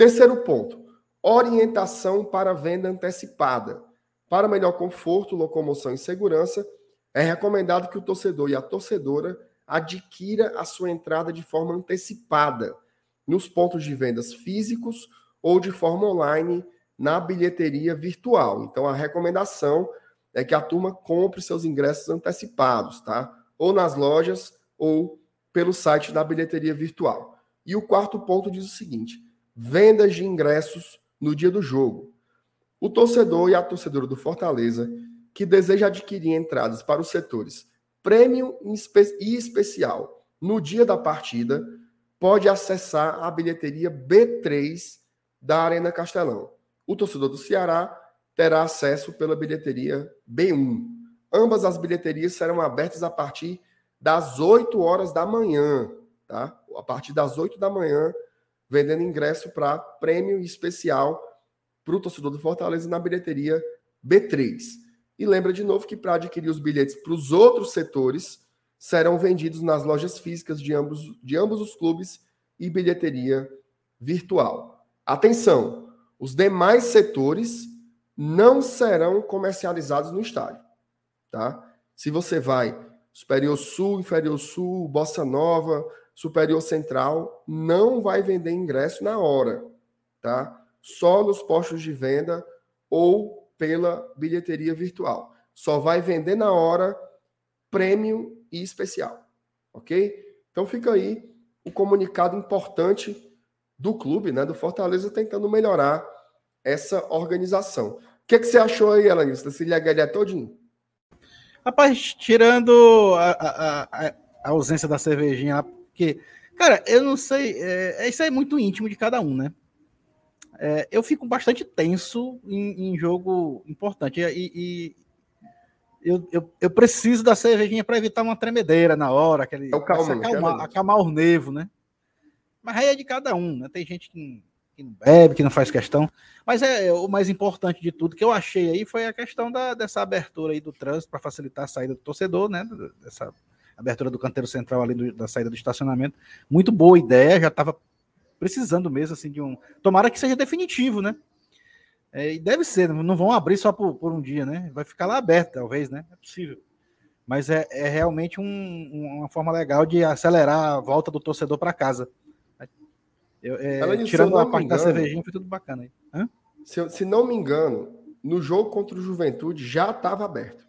Terceiro ponto: orientação para venda antecipada. Para melhor conforto, locomoção e segurança, é recomendado que o torcedor e a torcedora adquira a sua entrada de forma antecipada nos pontos de vendas físicos ou de forma online na bilheteria virtual. Então a recomendação é que a turma compre seus ingressos antecipados, tá? Ou nas lojas ou pelo site da bilheteria virtual. E o quarto ponto diz o seguinte: vendas de ingressos no dia do jogo. O torcedor e a torcedora do Fortaleza que deseja adquirir entradas para os setores prêmio e especial no dia da partida pode acessar a bilheteria B3 da Arena Castelão. O torcedor do Ceará terá acesso pela bilheteria B1. Ambas as bilheterias serão abertas a partir das 8 horas da manhã, tá? A partir das 8 da manhã, vendendo ingresso para prêmio especial para o torcedor do Fortaleza na bilheteria B3. E lembra de novo que para adquirir os bilhetes para os outros setores serão vendidos nas lojas físicas de ambos, de ambos os clubes e bilheteria virtual. Atenção, os demais setores não serão comercializados no estádio, tá? Se você vai Superior Sul, Inferior Sul, Bossa Nova, Superior Central, não vai vender ingresso na hora, tá? Só nos postos de venda ou pela bilheteria virtual. Só vai vender na hora prêmio e especial, ok? Então fica aí o comunicado importante do clube, né, do Fortaleza, tentando melhorar essa organização. O que, que você achou aí, Alanis, desse Ilhagalha todinho? Rapaz, tirando a, a, a, ausência da cervejinha, porque, cara, eu não sei, é, isso é muito íntimo de cada um, né? É, eu fico bastante tenso em, em jogo importante e, e eu, eu, eu, preciso da cervejinha para evitar uma tremedeira na hora, aquele, é o calma, acalmar, acalmar o nervo, né? Mas aí é de cada um, né? Tem gente que que não bebe, que não faz questão. Mas é, é o mais importante de tudo que eu achei aí foi a questão da, dessa abertura aí do trânsito para facilitar a saída do torcedor, né? Dessa abertura do canteiro central ali do, da saída do estacionamento. Muito boa ideia, já estava precisando mesmo assim de um. Tomara que seja definitivo, né? É, e deve ser, não vão abrir só por, por, um dia, né? Vai ficar lá aberto, talvez, né? É possível. Mas é, é realmente um, uma forma legal de acelerar a volta do torcedor para casa. Eu, é, tirando a parte engano, da cervejinha, foi tudo bacana aí. Se, eu, se não me engano, no jogo contra o Juventude já estava aberto.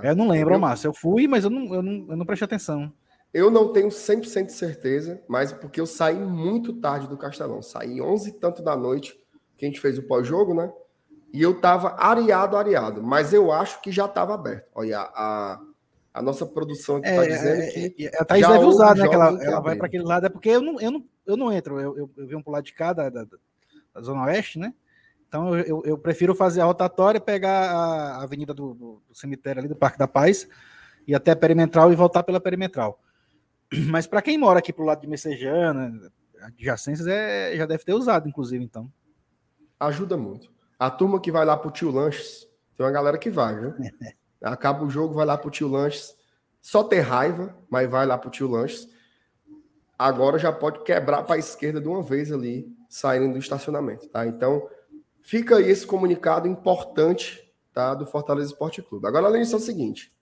Tá? Eu não lembro, eu, Márcio. Eu fui, mas eu não, eu, não, eu não prestei atenção. Eu não tenho 100% de certeza, mas porque eu saí muito tarde do Castelão. Saí 11 e tanto da noite, que a gente fez o pós-jogo, né? E eu tava areado, areado. Mas eu acho que já estava aberto. Olha, a, a nossa produção aqui está é, dizendo é, que. É, a Thaís deve usar, né? Que ela, ela vai para aquele lado. É porque eu não, eu não, eu não entro. Eu, eu, eu venho para o lado de cá, da, da, da, Zona Oeste, né? Então eu, eu, prefiro fazer a rotatória, pegar a avenida do, do, do, cemitério ali, do Parque da Paz, e até a perimetral e voltar pela perimetral. [CLEARS THROAT] Mas para quem mora aqui pro lado de Messejana, adjacências, é, já deve ter usado, inclusive, então. Ajuda muito. A turma que vai lá pro tio Lanches, tem uma galera que vai, viu? [LAUGHS] Acaba o jogo, vai lá pro tio Lanches. Só ter raiva, mas vai lá pro tio Lanches. Agora já pode quebrar para a esquerda de uma vez ali, saindo do estacionamento, tá? Então, fica aí esse comunicado importante, tá, do Fortaleza Esporte Clube. Agora, além disso, é o seguinte: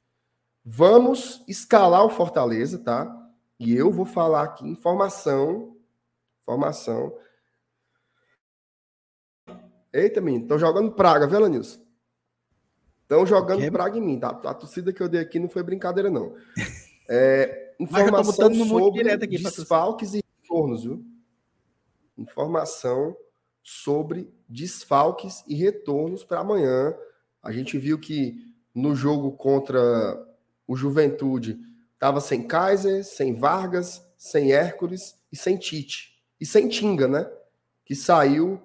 vamos escalar o Fortaleza, tá? E eu vou falar aqui informação, informação. Eita, menino, estão jogando praga, viu, Lanilson? Estão jogando que... praga em mim, tá? A torcida que eu dei aqui não foi brincadeira, não. [LAUGHS] É, informação sobre aqui, desfalques e retornos, viu? Informação sobre desfalques e retornos para amanhã. A gente viu que no jogo contra o Juventude estava sem Kaiser, sem Vargas, sem Hércules e sem Tite. E sem Tinga, né? Que saiu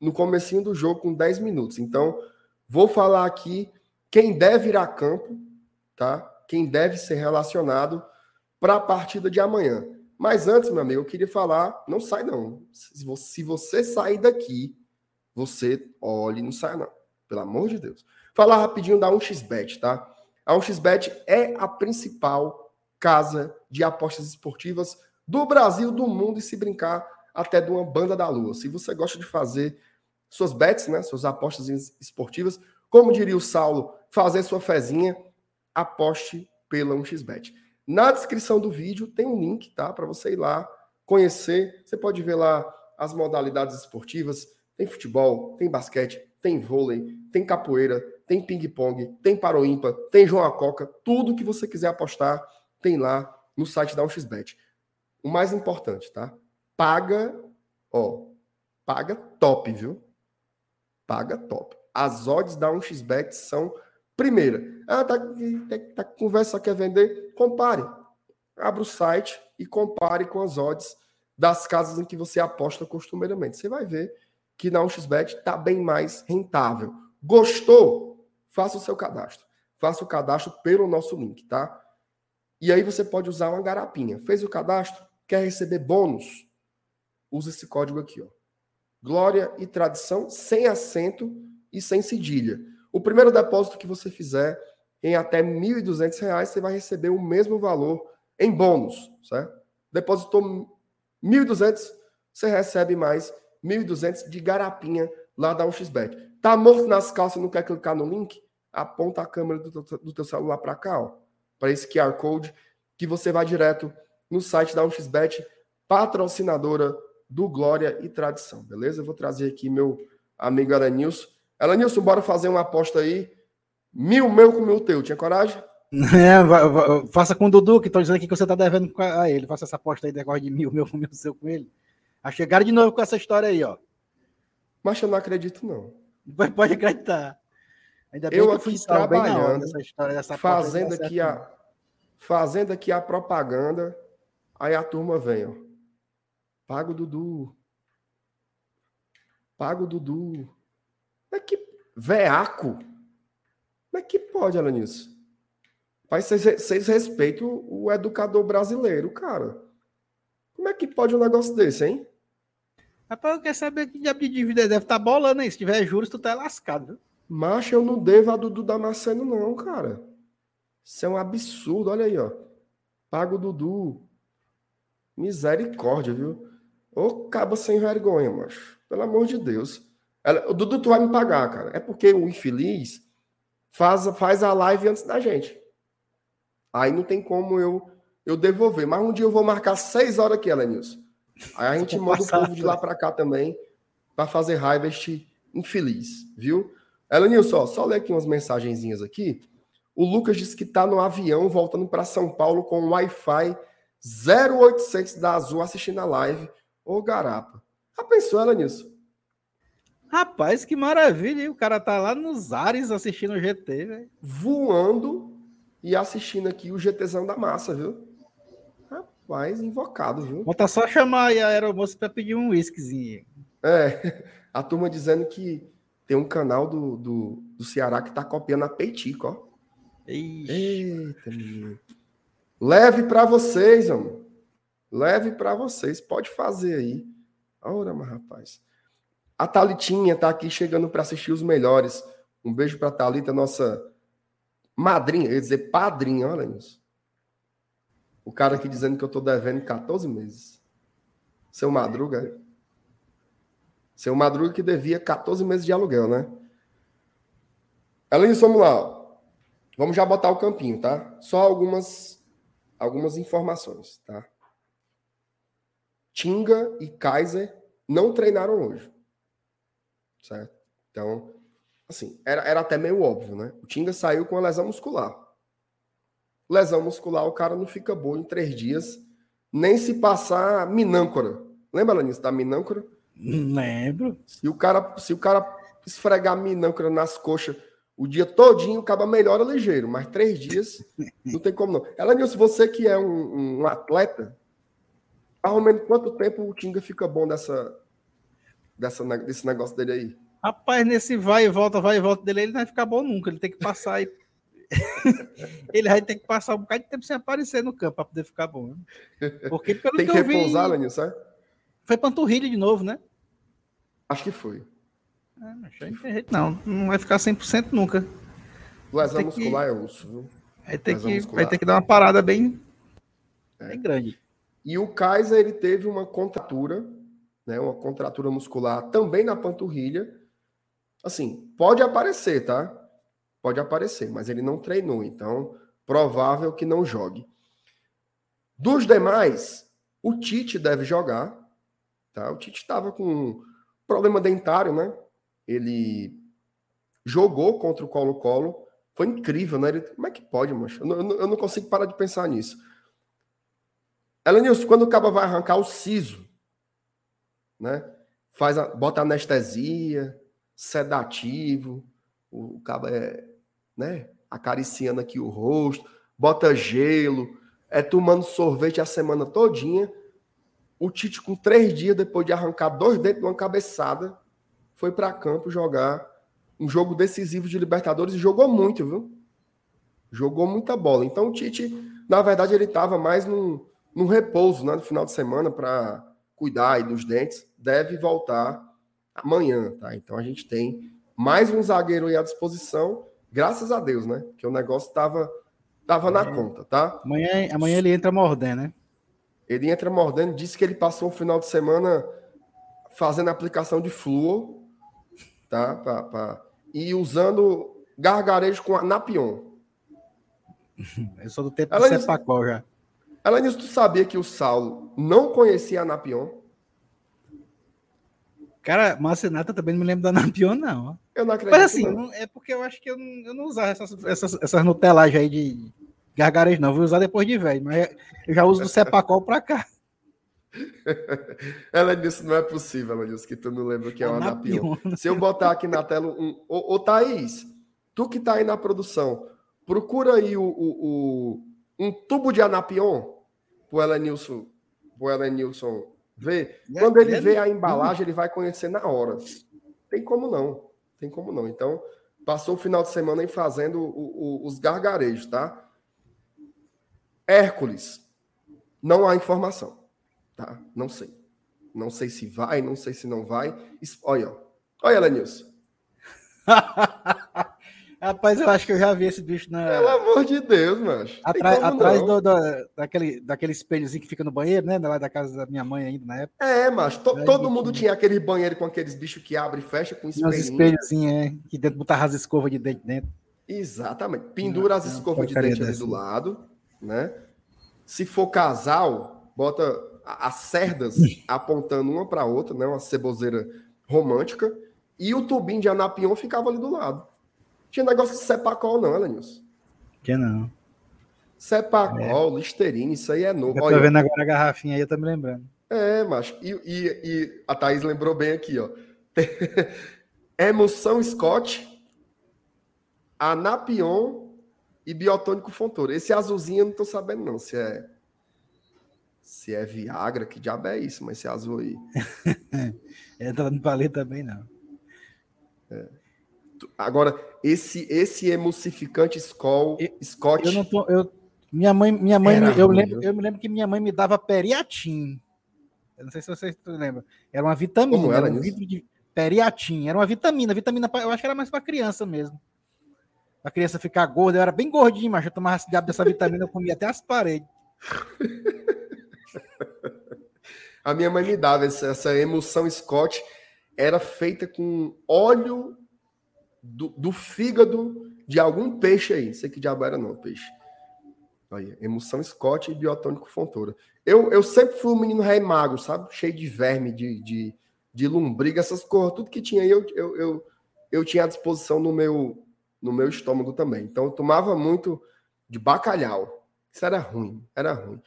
no comecinho do jogo com 10 minutos. Então, vou falar aqui quem deve ir a campo, tá? Quem deve ser relacionado para a partida de amanhã. Mas antes, meu amigo, eu queria falar, não sai não. Se você, se você sair daqui, você olhe, não sai não. Pelo amor de Deus. Falar rapidinho da 1xBet, tá? A 1xBet é a principal casa de apostas esportivas do Brasil, do mundo e se brincar até de uma banda da lua. Se você gosta de fazer suas bets, né, suas apostas esportivas, como diria o Saulo, fazer sua fezinha, aposte pela 1xBet. Na descrição do vídeo tem um link, tá? Para você ir lá conhecer. Você pode ver lá as modalidades esportivas. Tem futebol, tem basquete, tem vôlei, tem capoeira, tem ping-pong, tem paroímpa, tem João Coca. Tudo que você quiser apostar tem lá no site da 1xBet. O mais importante, tá? Paga Ó, paga top, viu? Paga top. As odds da 1xBet são primeira. Ah, tá, tá, tá conversa, quer vender? Compare. Abra o site e compare com as odds das casas em que você aposta costumeiramente. Você vai ver que na 1xBet está bem mais rentável. Gostou? Faça o seu cadastro. Faça o cadastro pelo nosso link, tá? E aí você pode usar uma garapinha. Fez o cadastro? Quer receber bônus? Usa esse código aqui, ó. Glória e tradição sem acento e sem cedilha. O primeiro depósito que você fizer em até R$ 1.200, você vai receber o mesmo valor em bônus, certo? Depositou R$ 1.200, você recebe mais 1.200 de garapinha lá da 1xBet. Tá morto nas calças e não quer clicar no link? Aponta a câmera do, do teu celular para cá, ó, para esse QR Code, que você vai direto no site da 1xBet, patrocinadora do Glória e Tradição, beleza? Eu vou trazer aqui meu amigo Aranilson. Aranilson, bora fazer uma aposta aí. Mil meu com mil teu. Tinha coragem? [LAUGHS] É, vai, vai, faça com o Dudu, que estão dizendo aqui que você está devendo a ele. Faça essa aposta aí, negócio de mil, [LAUGHS] meu com mil seu com ele. A chegaram de novo com essa história aí, ó. Mas eu não acredito, não. Pode, pode acreditar. Ainda bem eu aqui trabalhando, dessa história, dessa fazendo aqui a fazendo aqui a propaganda, aí a turma vem, ó. Paga o Dudu. Paga o Dudu. Como é que veaco? Como é que pode, Alanis? Mas vocês, vocês respeitam o educador brasileiro, cara. Como é que pode um negócio desse, hein? Rapaz, eu quero saber que diabo de dívida deve estar tá bolando aí. Se tiver juros, tu tá lascado, viu? Macho, eu não devo a Dudu Damasceno, não, cara. Isso é um absurdo. Olha aí, ó. Paga o Dudu. Misericórdia, viu? Ô, caba sem vergonha, macho. Pelo amor de Deus. Ela, o Dudu, tu vai me pagar, cara. É porque o infeliz faz, faz a live antes da gente. Aí não tem como eu eu devolver. Mas um dia eu vou marcar seis horas aqui, Elenilson. Aí a gente manda o povo de lá para cá também para fazer raiva este infeliz, viu? Elenilson, só ler aqui umas mensagenzinhas aqui. O Lucas disse que está no avião voltando para São Paulo com Wi-Fi 0800 da Azul assistindo a live. Ô, garapa. Já pensou, Elenilson? Rapaz, que maravilha, hein? O cara tá lá nos ares assistindo o GT, velho. Voando e assistindo aqui o GTzão da massa, viu? Rapaz, invocado, viu? Falta só chamar aí a aeromoça para pedir um whiskyzinho. É, [LAUGHS] a turma dizendo que tem um canal do, do, do Ceará que tá copiando a Peitico, ó. Ixi. Eita, menino. Leve para vocês, amor. Leve para vocês. Pode fazer aí. Ora, mas rapaz. A Talitinha tá aqui chegando para assistir os melhores. Um beijo para Talita, nossa madrinha, eu ia dizer padrinha, olha isso. O cara aqui dizendo que eu tô devendo 14 meses. Seu Madruga. Seu Madruga que devia 14 meses de aluguel, né? Além disso, vamos lá. Vamos já botar o campinho, tá? Só algumas algumas informações, tá? Tinga e Kaiser não treinaram hoje. Certo? Então, assim, era, era até meio óbvio, né? O Tinga saiu com a lesão muscular. Lesão muscular, o cara não fica bom em três dias, nem se passar minâncora. Lembra, Lanis, da minâncora? Lembro. Se o cara, se o cara esfregar minâncora nas coxas o dia todinho, acaba melhora ligeiro, mas três dias [LAUGHS] não tem como não. Ela se você que é um, um atleta, menos quanto tempo o Tinga fica bom dessa, dessa, desse negócio dele aí? Rapaz, nesse vai e volta, vai e volta dele, ele não vai ficar bom nunca. Ele tem que passar aí. [LAUGHS] ele vai ter que passar um bocado de tempo sem aparecer no campo para poder ficar bom. Né? Porque pelo tem que, que repousar, vi, Lenil, sabe? Foi panturrilha de novo, né? Acho que foi. É, não, não vai ficar 100% nunca. Lesão muscular que... é osso, viu? Vai ter, que, vai ter que dar uma parada bem, é. bem grande. E o Kaiser, ele teve uma contratura, né, uma contratura muscular também na panturrilha, Assim, pode aparecer, tá? Pode aparecer, mas ele não treinou, então provável que não jogue. Dos demais, o Tite deve jogar, tá? O Tite estava com problema dentário, né? Ele jogou contra o Colo-Colo, foi incrível, né? Ele, como é que pode, mancha? Eu não, eu não consigo parar de pensar nisso. Elenilson, quando o Caba vai arrancar o siso, né? Faz a, bota anestesia, sedativo, o cabo é, né? Acariciando aqui o rosto, bota gelo, é tomando sorvete a semana todinha. O Tite, com três dias depois de arrancar dois dentes de uma cabeçada, foi para campo jogar um jogo decisivo de Libertadores e jogou muito, viu? Jogou muita bola. Então o Tite, na verdade, ele estava mais num, num repouso né, no final de semana para cuidar aí dos dentes. Deve voltar amanhã, tá? Então a gente tem mais um zagueiro aí à disposição, graças a Deus, né? Que o negócio estava tava na conta, tá? Amanhã, amanhã ele entra mordendo, né? Ele entra mordendo, disse que ele passou o final de semana fazendo aplicação de flúor, tá? Pra, pra, e usando gargarejo com anapion. [LAUGHS] Eu sou do tempo ela do Cepacol já. Ela disse, tu sabia que o Saulo não conhecia anapion? Cara, Marcenata também não me lembro da Anapion, não. Eu não acredito. Mas assim, não. é porque eu acho que eu não, eu não usava essas, essas, essas nutelagens aí de gargarejo, não. Vou usar depois de velho, mas eu já uso do Cepacol pra cá. [LAUGHS] ela disse: não é possível, ela disse que tu não lembra o que é o Anapion. Se eu botar aqui na tela um. Ô, ô Thaís, tu que tá aí na produção, procura aí o, o, o um tubo de Anapion pro Elenilson, pro Elenilson ver. Quando ele vê a embalagem, ele vai conhecer na hora. Tem como não. Tem como não. Então, passou o final de semana aí fazendo o, o, os gargarejos, tá? Hércules, não há informação. Tá? Não sei. Não sei se vai, não sei se não vai. Olha, olha, Lenilson. [LAUGHS] Rapaz, eu acho que eu já vi esse bicho na. Pelo amor de Deus, mano. Atra... Atrás do, do, daquele, daquele espelhozinho que fica no banheiro, né? Lá da casa da minha mãe ainda na época. É, mas to, todo mundo tinha aquele banheiro com aqueles bichos que abre e fecha com espelhinho. Os espelhozinhos, é. Que dentro botar as escovas de dente dentro. Exatamente. Pendura as escovas de dente ali do lado, né? Se for casal, bota as cerdas [LAUGHS] apontando uma para outra, né? Uma ceboseira romântica. E o tubinho de anapion ficava ali do lado. Tinha negócio de sepacol, não, Elenilson. Que não. Sepacol, é. Listerine, isso aí é novo. Eu tô Olha, vendo agora a garrafinha aí, eu tô me lembrando. É, macho. E, e, e a Thaís lembrou bem aqui, ó. [LAUGHS] Emoção Scott, Anapion e Biotônico Fontoura. Esse azulzinho eu não tô sabendo, não, se é se é Viagra, que diabo é isso, mas esse azul aí. é, tá no palê também, não. É. Agora, esse esse emulsificante Skol, Scott. Eu não tô. Eu, minha mãe, minha mãe eu, lembro, eu me lembro que minha mãe me dava periatim. Eu não sei se vocês lembram. Era uma vitamina. Como era, era um vidro de periatim. Era uma vitamina. Vitamina, eu acho que era mais para criança mesmo. A criança ficar gorda, eu era bem gordinho, mas eu tomava esse diabo dessa vitamina, eu comia até as paredes. [LAUGHS] A minha mãe me dava essa, essa emulsão Scott, era feita com óleo do, do, fígado de algum peixe aí. Sei que diabo era, não, peixe. Aí, emulsão Scott e biotônico Fontoura. Eu, eu sempre fui um menino rei magro, sabe? Cheio de verme, de, de, de lombriga, essas coisas, tudo que tinha aí eu, eu, eu, eu tinha à disposição no meu, no meu estômago também. Então eu tomava muito de bacalhau. Isso era ruim, era ruim.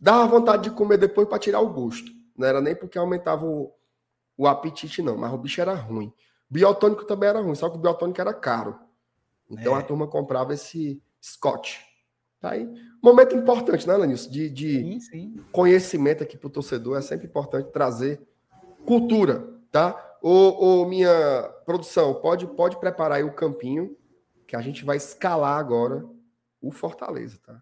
Dava vontade de comer depois para tirar o gosto. Não era nem porque aumentava o, o apetite, não, mas o bicho era ruim. Biotônico também era ruim, só que o biotônico era caro. Então é. a turma comprava esse Scott. Tá aí. Momento importante, né, Lanilson? De, de sim, sim. conhecimento aqui para o torcedor. É sempre importante trazer cultura, tá? Ô, ô, minha produção, pode, pode preparar aí o campinho, que a gente vai escalar agora o Fortaleza, tá?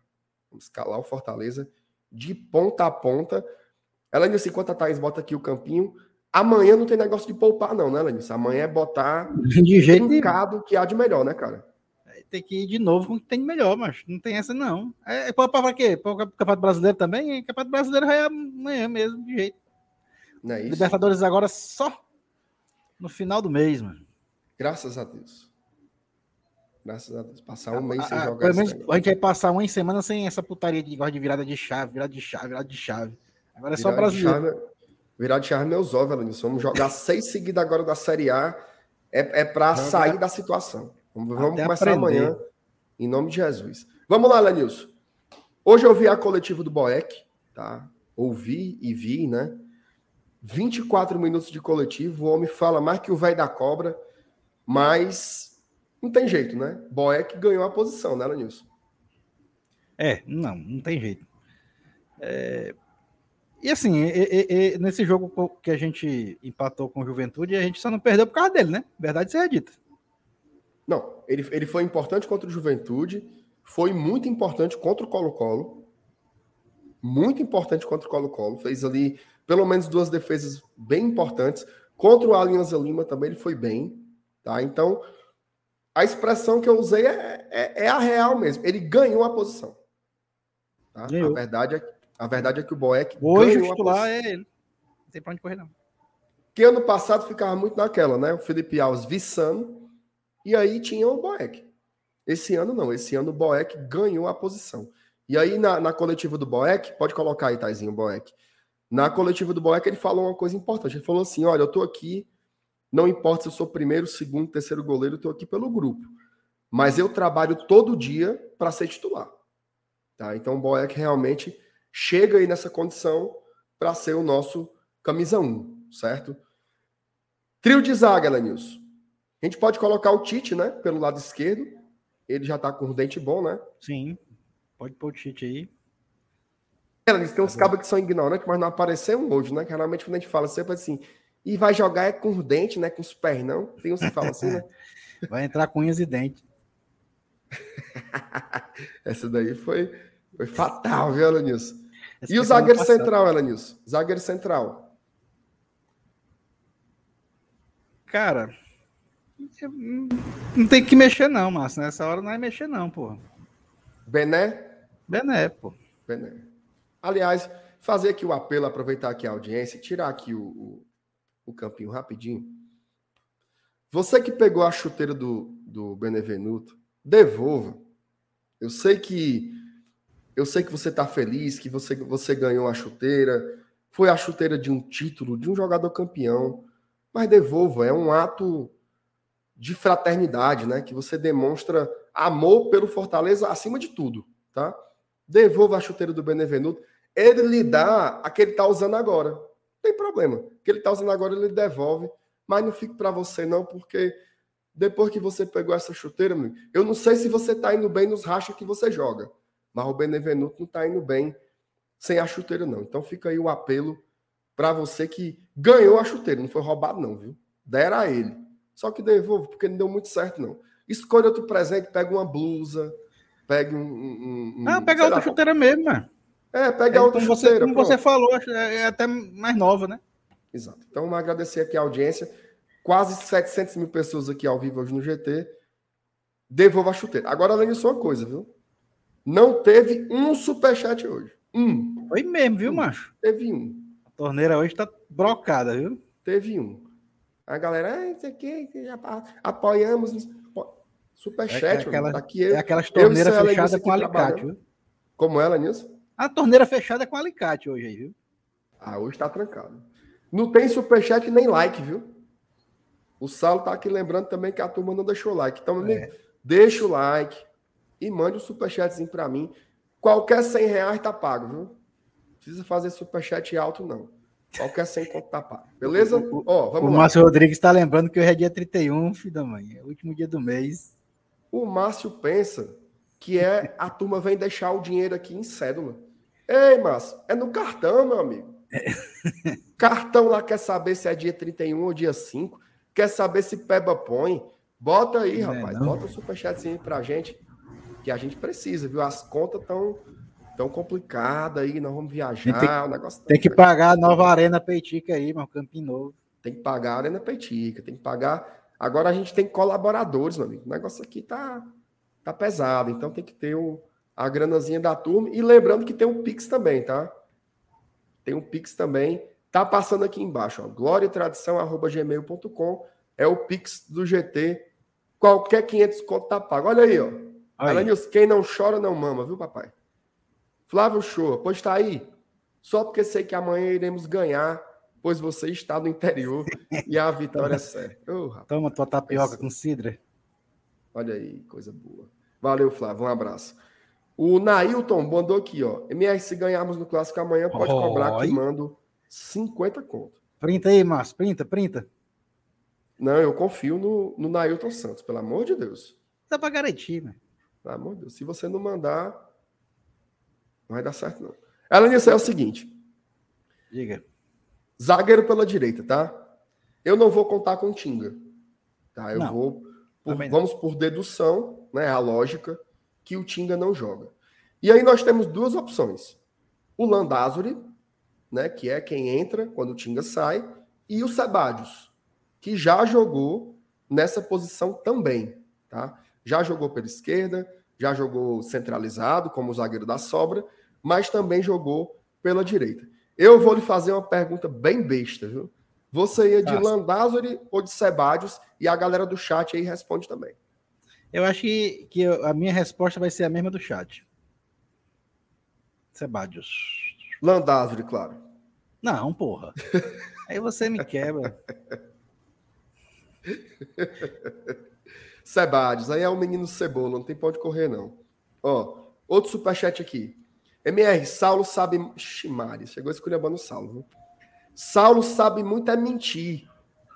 Vamos escalar o Fortaleza de ponta a ponta. Ela disse, enquanto a Thaís bota aqui o campinho, amanhã não tem negócio de poupar não, né, Lenilson? Amanhã é botar de jeito trincado que há de melhor, né, cara? Tem que ir de novo com o que tem de melhor, mas não tem essa não. É, é poupar pra quê? Para o Campeonato Brasileiro também? O Campeonato Brasileiro é amanhã mesmo, de jeito. Não é isso? Libertadores agora só no final do mês, mano. Graças a Deus. Graças a Deus. Passar um mês sem ah, jogar. Pelo menos a gente vai passar uma semana sem essa putaria de, de virada de chave, virada de chave, virada de chave. Agora é só brasileiro. Virada de chave meus ovos, Elenilson. Vamos jogar [LAUGHS] seis seguidas agora da Série A. É, é para sair da situação. Vamos, vamos começar aprender. amanhã, em nome de Jesus. Vamos lá, Lenilson. Hoje eu vi a coletiva do Boeck, tá? Ouvi e vi, né? 24 minutos de coletivo, o homem fala mais que o velho da cobra, mas não tem jeito, né? Boeck ganhou a posição, né, Lenilson? É, não, não tem jeito. É... E assim, e, e, nesse jogo que a gente empatou com o Juventude, a gente só não perdeu por causa dele, né? Verdade seja dita. Não, ele, ele foi importante contra o Juventude, foi muito importante contra o Colo-Colo, muito importante contra o Colo-Colo, fez ali pelo menos duas defesas bem importantes. Contra o Alianza Lima também ele foi bem, tá? Então, a expressão que eu usei é, é, é a real mesmo. Ele ganhou a posição. Tá? A, verdade é, a verdade é que o Boeck Hoje o titular é ele. Não tem pra onde correr, não. Que ano passado ficava muito naquela, né? O Felipe Alves viçando, e aí tinha o Boeck. Esse ano não, esse ano o Boeck ganhou a posição. E aí na, na coletiva do Boeck, pode colocar aí, Taizinho, o Boeck. Na coletiva do Boeck ele falou uma coisa importante. Ele falou assim: olha, eu tô aqui, não importa se eu sou primeiro, segundo, terceiro goleiro, eu tô aqui pelo grupo. Mas eu trabalho todo dia para ser titular. Tá? Então o Boeck realmente chega aí nessa condição para ser o nosso camisa 1, certo? Trio de zaga, Lenilson. A gente pode colocar o Tite, né? Pelo lado esquerdo. Ele já tá com o dente bom, né? Sim. Pode pôr o Tite aí. Eles tem uns cabos que são ignorantes, mas não apareceram hoje, né? Que geralmente quando a gente fala sempre assim, e vai jogar é com os dentes, né? Com os pés, não? Tem uns que falam assim, né? [LAUGHS] vai entrar com unhas e dentes. [LAUGHS] Essa daí foi, foi fatal, viu, Elenilson? E o zagueiro central, Elenilson? Zagueiro central. Cara, não tem que mexer, não, Márcio. Nessa hora não é mexer, não, pô. Bené? Bené, pô. Bené. Aliás, fazer aqui o apelo, aproveitar aqui a audiência, tirar aqui o, o, o campinho rapidinho. Você que pegou a chuteira do, do Benevenuto, devolva. Eu sei que eu sei que você está feliz, que você, você ganhou a chuteira, foi a chuteira de um título, de um jogador campeão, mas devolva, é um ato de fraternidade, né? Que você demonstra amor pelo Fortaleza acima de tudo, tá? Devolva a chuteira do Benevenuto. Ele lhe dá a que ele está usando agora. Não tem problema. O que ele está usando agora, ele devolve. Mas não fique para você, não, porque depois que você pegou essa chuteira, eu não sei se você está indo bem nos rachas que você joga. Mas o Benevenuto não está indo bem sem a chuteira, não. Então fica aí o apelo para você que ganhou a chuteira. Não foi roubado, não, viu? Dera a ele. Só que devolve, porque não deu muito certo, não. Escolha outro presente, pega uma blusa, pega um. um, um ah, pega outra lá, chuteira mesmo, mano. É, pega é, outra como chuteira. Você, como você falou, é, é até mais nova, né? Exato. Então, vamos agradecer aqui a audiência. Quase 700 mil pessoas aqui ao vivo hoje no GT. Devolva a chuteira. Agora, além disso, uma coisa, viu? Não teve um superchat hoje. Um. Foi mesmo, viu, um. macho? Teve um. A torneira hoje tá brocada, viu? Teve um. A galera, ah, isso aqui, apoiamos. Superchat, é, é aquela, aqui eu, é aquelas torneiras fechadas com alicate, viu? Como ela, Nilson? A torneira fechada com alicate hoje aí, viu? Ah, hoje tá trancado. Não tem superchat nem like, viu? O Salo tá aqui lembrando também que a turma não deixou like. Então, amigo, é. deixa o like e mande um superchatzinho para mim. Qualquer 100 reais tá pago, viu? Não precisa fazer superchat alto, não. Qualquer 100 conto tá pago. Beleza? Ó, vamos o lá. Márcio Rodrigues está lembrando que hoje é dia 31, filho da mãe. É o último dia do mês. O Márcio pensa que é a turma vem deixar o dinheiro aqui em cédula. Ei, Márcio, é no cartão, meu amigo. É. [LAUGHS] Cartão lá quer saber se é dia 31 ou dia 5. Quer saber se Peba põe. Bota aí, não rapaz. É, Bota o superchatzinho pra gente que a gente precisa, viu? As contas estão tão complicadas aí, nós vamos viajar, tem, o negócio tá Tem que pagar a nova Arena Peitica aí, meu Campinho Novo. Tem que pagar a Arena Peitica, tem que pagar. Agora a gente tem colaboradores, meu amigo. O negócio aqui tá, tá pesado, então tem que ter o, a granazinha da turma. E lembrando que tem um Pix também, tá? Tem um Pix também. Tá passando aqui embaixo, ó. gloriatradição.gmail.com é o Pix do GT. Qualquer 500 conto tá pago. Olha aí, ó. Aí. Nilson, quem não chora não mama, viu, papai? Flávio Show, pois está aí. Só porque sei que amanhã iremos ganhar, pois você está no interior e a vitória é certa. Oh, Toma tua tapioca com cidra. Olha aí, coisa boa. Valeu, Flávio, um abraço. O Nailton mandou aqui, ó. MR, se ganharmos no clássico amanhã, pode cobrar que mando 50 conto. Printa aí, Márcio. Printa, printa. Não, eu confio no, no Nailton Santos, pelo amor de Deus. Dá pra garantir, né? Pelo amor de Deus. Se você não mandar, não vai dar certo, não. Ela nisso é o seguinte: Diga. zagueiro pela direita, tá? Eu não vou contar com Tinga. Tá? Eu Não, vou. por- vamos por dedução, né? A lógica, que o Tinga não joga. E aí nós temos duas opções: o Landázuri, né? Que é quem entra quando o Tinga sai, e o Sebadios, que já jogou nessa posição também, tá? Já jogou pela esquerda, já jogou centralizado, como o zagueiro da sobra, mas também jogou pela direita. Eu vou lhe fazer uma pergunta bem besta, viu? Você ia de. Landázuri ou de Sebadios? E a galera do chat aí responde também. Eu acho que, que eu- a minha resposta vai ser a mesma do chat. Sebadios. Landázuri, claro. Não, porra. [LAUGHS] Aí você me quebra. [LAUGHS] Sebadios, aí é o menino cebola, não tem pode correr, não. Ó, outro superchat aqui. MR, Saulo sabe. Ximari, chegou esculhambando o Saulo, viu? Saulo sabe muito é mentir.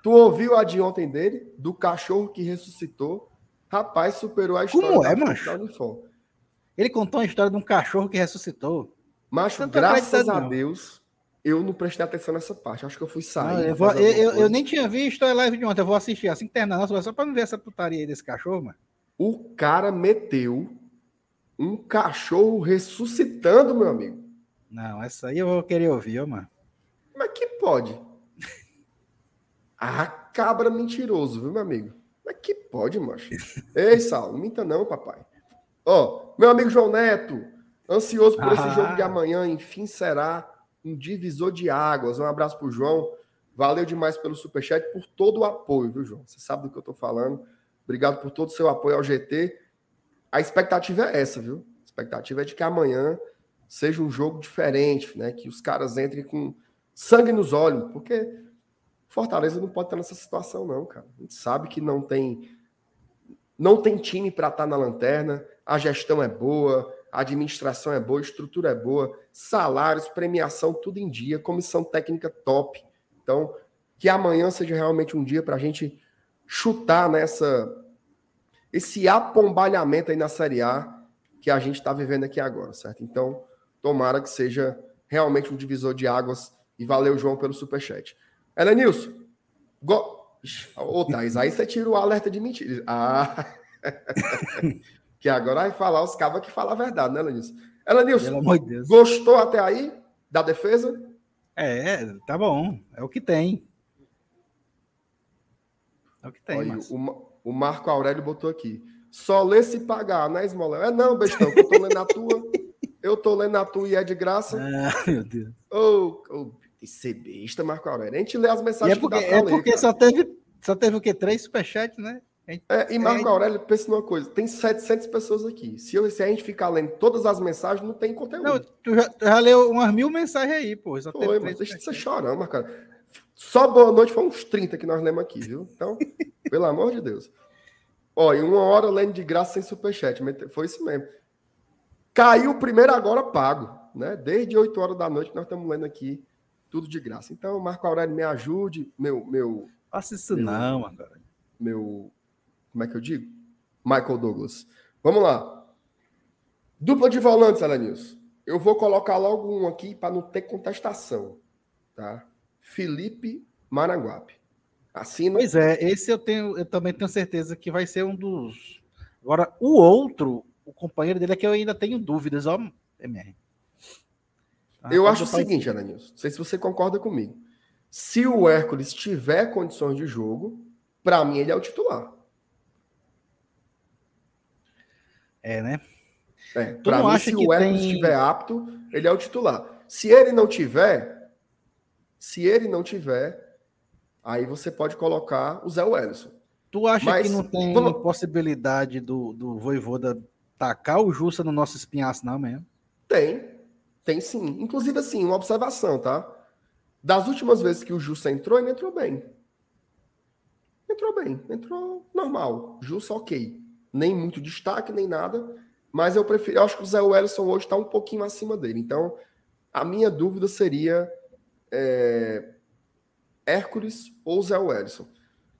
Tu ouviu a de ontem dele? Do cachorro que ressuscitou? Rapaz, superou a história Como é, macho? Ele contou uma história de um cachorro que ressuscitou. Macho, tô graças a. Deus, eu não prestei atenção nessa parte. Acho que eu fui Não, sair. eu, vou- eu- eu- nem tinha visto a live de ontem. Eu vou assistir assim que terminar nossa, só pra não ver essa putaria aí desse cachorro, mano. O cara meteu um cachorro ressuscitando, meu amigo. Não, essa aí eu vou querer ouvir, ó, mano. Mas que pode? Ah, cabra mentiroso, viu, meu amigo? Mas que pode, macho? [LAUGHS] Ei, Saulo, não minta não, papai. Ó, meu amigo João Neto, ansioso por esse Ah. jogo de amanhã, enfim será um divisor de águas. Um abraço pro João. Valeu demais pelo superchat, por todo o apoio, viu, João? Você sabe do que eu tô falando. Obrigado por todo o seu apoio ao GT. A expectativa é essa, viu? A expectativa é de que amanhã seja um jogo diferente, né? Que os caras entrem com sangue nos olhos, porque Fortaleza não pode estar nessa situação, não, cara. A gente sabe que não tem não tem time para estar na lanterna, a gestão é boa, a administração é boa, estrutura é boa, salários, premiação, tudo em dia, comissão técnica top. Então, que amanhã seja realmente um dia para a gente chutar nessa esse apombalhamento aí na Série A que a gente está vivendo aqui agora, certo? Então, tomara que seja realmente um divisor de águas e valeu, João, pelo superchat. Elenilson, go... Ô, Thaís, aí você tira o alerta de mentira. Ah, [LAUGHS] que agora vai falar os cabos que falam a verdade, né, amor de Deus. gostou até aí da defesa? É, tá bom. É o que tem. É o que tem, Olha, o, o Marco Aurélio botou aqui. Só lê se pagar, né, Esmoléu? É não, bestão, eu tô lendo a tua. Eu tô lendo a tua e é de graça. [LAUGHS] Ah, meu Deus. Ô, ô, ser besta, Marco Aurélio. A gente lê as E mensagens é porque, é ler, porque cara. só teve, só teve o quê? Três superchats, né? Gente- É, e Marco É. Aurélio, pensa numa coisa, tem 700 pessoas aqui. Se, eu- se a gente ficar lendo todas as mensagens, não tem conteúdo. Não, tu já, tu já leu umas mil mensagens aí, pô. Só Foi, mas deixa de ser chorão, cara. Só boa noite foi uns 30 que nós lemos aqui, viu? Então, [LAUGHS] pelo amor de Deus. Ó, e uma hora lendo de graça sem superchat. Foi isso mesmo. Caiu o primeiro agora pago, né? Desde 8 horas da noite que nós estamos lendo aqui tudo de graça. Então, Marco Aurélio, me ajude, meu, meu, Faça isso Meu- não, agora. meu. Como é que eu digo? Michael Douglas. Vamos lá. Dupla de volantes, Elenilson. Eu vou colocar logo um aqui para não ter contestação. Tá? Felipe Maranguape. Assina. Pois é, esse eu tenho, eu também tenho certeza que vai ser um dos. Agora, o outro, o companheiro dele é que eu ainda tenho dúvidas, ó, MR. Tá? eu Pode acho o seguinte. Elenilson. Não sei se você concorda comigo. Se o Hércules tiver condições de jogo, para mim ele é o titular. É, né? É, para mim, se o Hércules tem- estiver apto, ele é o titular. Se ele não tiver, se ele não tiver, aí você pode colocar o Zé Wellison. Tu acha Mas, que não tem vamos- possibilidade do, do Voivoda tacar o Jussa no nosso espinhaço, não, mesmo? Tem, tem sim. Inclusive, assim, uma observação, tá? Das últimas vezes que o Jussa entrou, ele entrou bem. Entrou bem, entrou normal. Jussa, ok. Nem muito destaque, nem nada. Mas eu prefiro, eu acho que o Zé Wellison hoje está um pouquinho acima dele. Então, a minha dúvida seria é, Hércules ou Zé Wellison.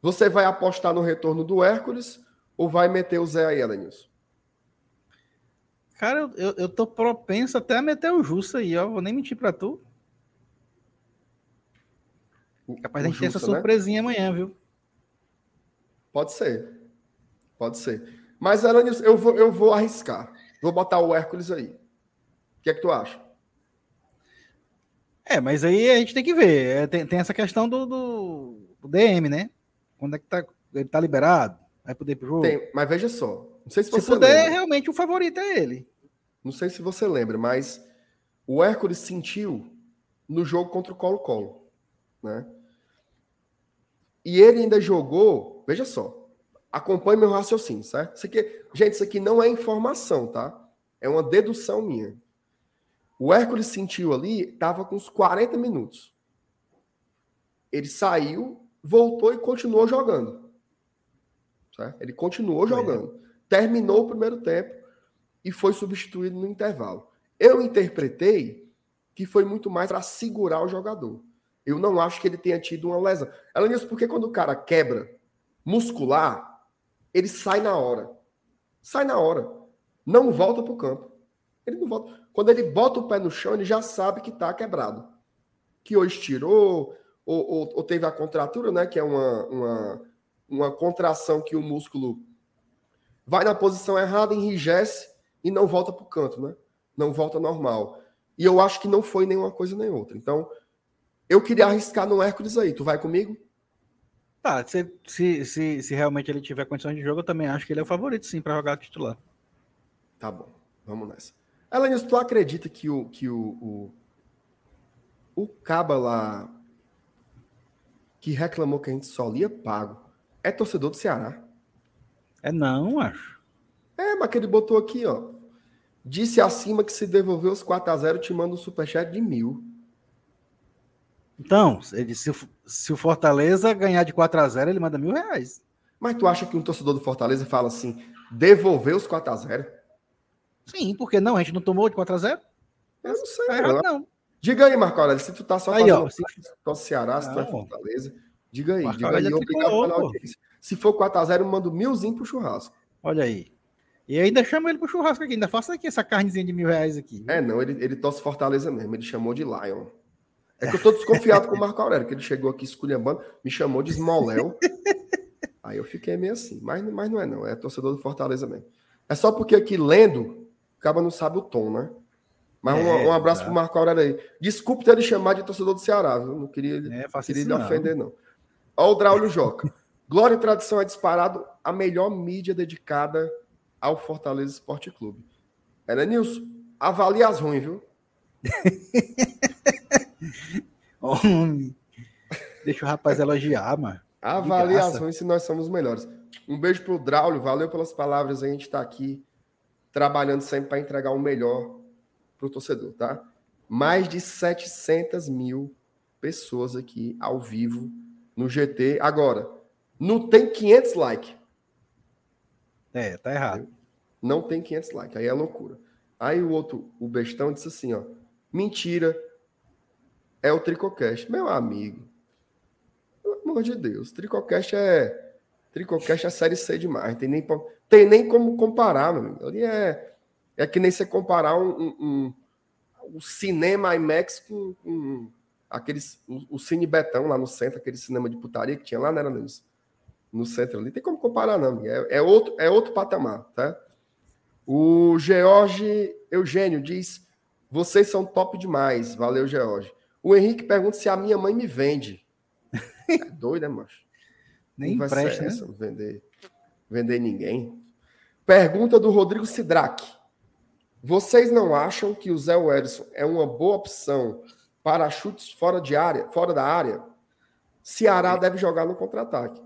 Você vai apostar no retorno do Hércules ou vai meter o Zé aí, Elenilson? Cara, eu, eu tô propenso até a meter o Justo aí, ó. Vou nem mentir pra tu. Capaz de a gente ter essa né? surpresinha né? amanhã, viu? Pode ser. Pode ser. Mas, Elenilson, eu vou, eu vou arriscar. Vou botar o Hércules aí. O que é que tu acha? É, mas aí a gente tem que ver. É, tem, tem essa questão do, do, do, DM, né? Quando é que tá, ele tá liberado? Vai poder pro jogo? Tem, mas veja só. Não sei se, se você puder, lembra. realmente o favorito é ele. Não sei se você lembra, mas o Hércules sentiu no jogo contra o Colo-Colo, né? E ele ainda jogou, veja só, acompanhe meu raciocínio, certo? Isso aqui, gente, isso aqui não é informação, tá? É uma dedução minha. O Hércules sentiu ali, estava com uns 40 minutos. Ele saiu, voltou e continuou jogando. Certo? Ele continuou é. jogando. Terminou o primeiro tempo e foi substituído no intervalo. Eu interpretei que foi muito mais para segurar o jogador. Eu não acho que ele tenha tido uma lesão. Ela disse porque quando o cara quebra muscular, ele sai na hora. Sai na hora. Não volta para o campo. Ele não volta. Quando ele bota o pé no chão, ele já sabe que está quebrado. Que ou estirou, ou, ou, ou, teve a contratura, né? Que é uma, uma, uma contração que o músculo vai na posição errada, enrijece e não volta para o canto, né? Não volta normal. E eu acho que não foi nenhuma coisa nem outra. Então, eu queria arriscar no Hércules aí. Tu vai comigo? Tá, se, se, se, se realmente ele tiver condições de jogo, eu também acho que ele é o favorito, sim, para jogar titular. Tá bom, vamos nessa. Alanis, tu acredita que o, que o, o, o Caba lá que reclamou que a gente só lia pago é torcedor do Ceará? É não, acho. É, mas que ele botou aqui, ó. Disse acima que se devolver os 4x0, te manda um superchat de mil. Então, ele, se, se o Fortaleza ganhar de 4x0, ele manda mil reais. Mas tu acha que um torcedor do Fortaleza fala assim, devolver os 4x0? Sim, porque não? A gente não tomou de 4x0? Eu não sei. Tá errado, não. Diga aí, Marco Aurélio, se tu tá só aí, ó, se... tu Ceará, se tu é Fortaleza, diga aí. Marco diga aí, obrigado pela audiência. Se for 4x0, eu mando milzinho pro churrasco. Olha aí. E ainda chama ele pro churrasco aqui, ainda faça aqui essa carnezinha de mil reais aqui. É, não, ele, ele torce Fortaleza mesmo, ele chamou de Lion. É que eu tô desconfiado com o Marco Aurélio, que ele chegou aqui esculhambando, me chamou de Smoléu. aí eu fiquei meio assim, mas, mas não é não, é torcedor do Fortaleza mesmo. É só porque aqui lendo, acaba não sabe o tom, né? Mas é, um, um, abraço tá. pro Marco Aurélio aí. Desculpe ter ele chamado de torcedor do Ceará, viu? Não queria, é, queria lhe ofender, não. Olha o Draulio Joca. Glória e Tradição é disparado a melhor mídia dedicada ao Fortaleza Esporte Clube. Era Nilson, avalie as ruins, viu? [LAUGHS] Homem. Deixa o rapaz elogiar, mano. [LAUGHS] Ruins se nós somos melhores. Um beijo pro Draulio, valeu pelas palavras. A gente tá aqui trabalhando sempre para entregar o melhor para o torcedor, tá? Mais de 700 mil pessoas aqui ao vivo no GT. Agora, não tem 500 likes. É, tá errado. Não tem 500 likes, aí é loucura. Aí o outro, o bestão, disse assim, ó. Mentira, é o Tricocast. Meu amigo, pelo amor de Deus, Tricocast é... Tricocast é série C demais, tem nem tem nem como comparar, meu amigo. Ali é, é que nem você comparar um, um, um, um cinema IMAX com, com aqueles, o, o, Cine Betão lá no centro, aquele cinema de putaria que tinha lá, né, no, no centro ali. Tem como comparar, não. É, é, outro, é outro patamar, tá? O George Eugênio diz: vocês são top demais. Valeu, George. O Henrique pergunta se a minha mãe me vende. [LAUGHS] É doido, né, macho? Nem empresta, né? Vender vender ninguém. Pergunta do Rodrigo Sidraque. Vocês não acham que o Zé Wellison é uma boa opção para chutes fora de área, fora da área? Ceará deve jogar no contra-ataque.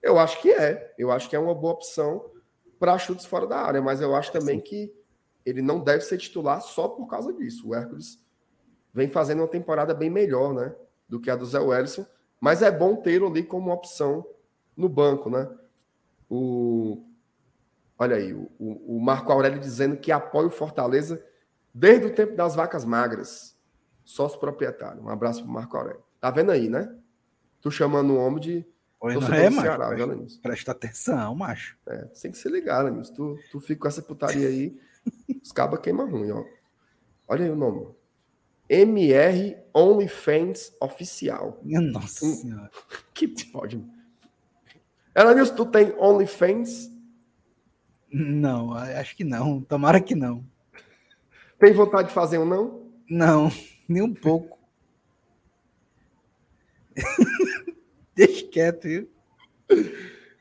Eu acho que é. Eu acho que é uma boa opção para chutes fora da área, mas eu acho também que ele não deve ser titular só por causa disso. O Hércules vem fazendo uma temporada bem melhor, né, do que a do Zé Wellison, mas é bom tê-lo ali como opção no banco, né? O, olha aí, o, o Marco Aurélio dizendo que apoia o Fortaleza desde o tempo das vacas magras. Sócio proprietário. Um abraço para o Marco Aurélio. Tá vendo aí, né? Tu chamando o homem de. Pois não é, macho. Ceará, Presta, presta atenção, macho. É, tem que se ligar, Lenilson. Tu, tu fica com essa putaria aí, os cabas queimam ruim, ó. Olha aí o nome. MR OnlyFans Oficial. Minha nossa Hum. senhora. [LAUGHS] Que pode. Elenilson, tu tem OnlyFans? Não, acho que não. Tomara que não. Tem vontade de fazer um não? Não, nem um pouco. [LAUGHS] Deixa quieto, viu?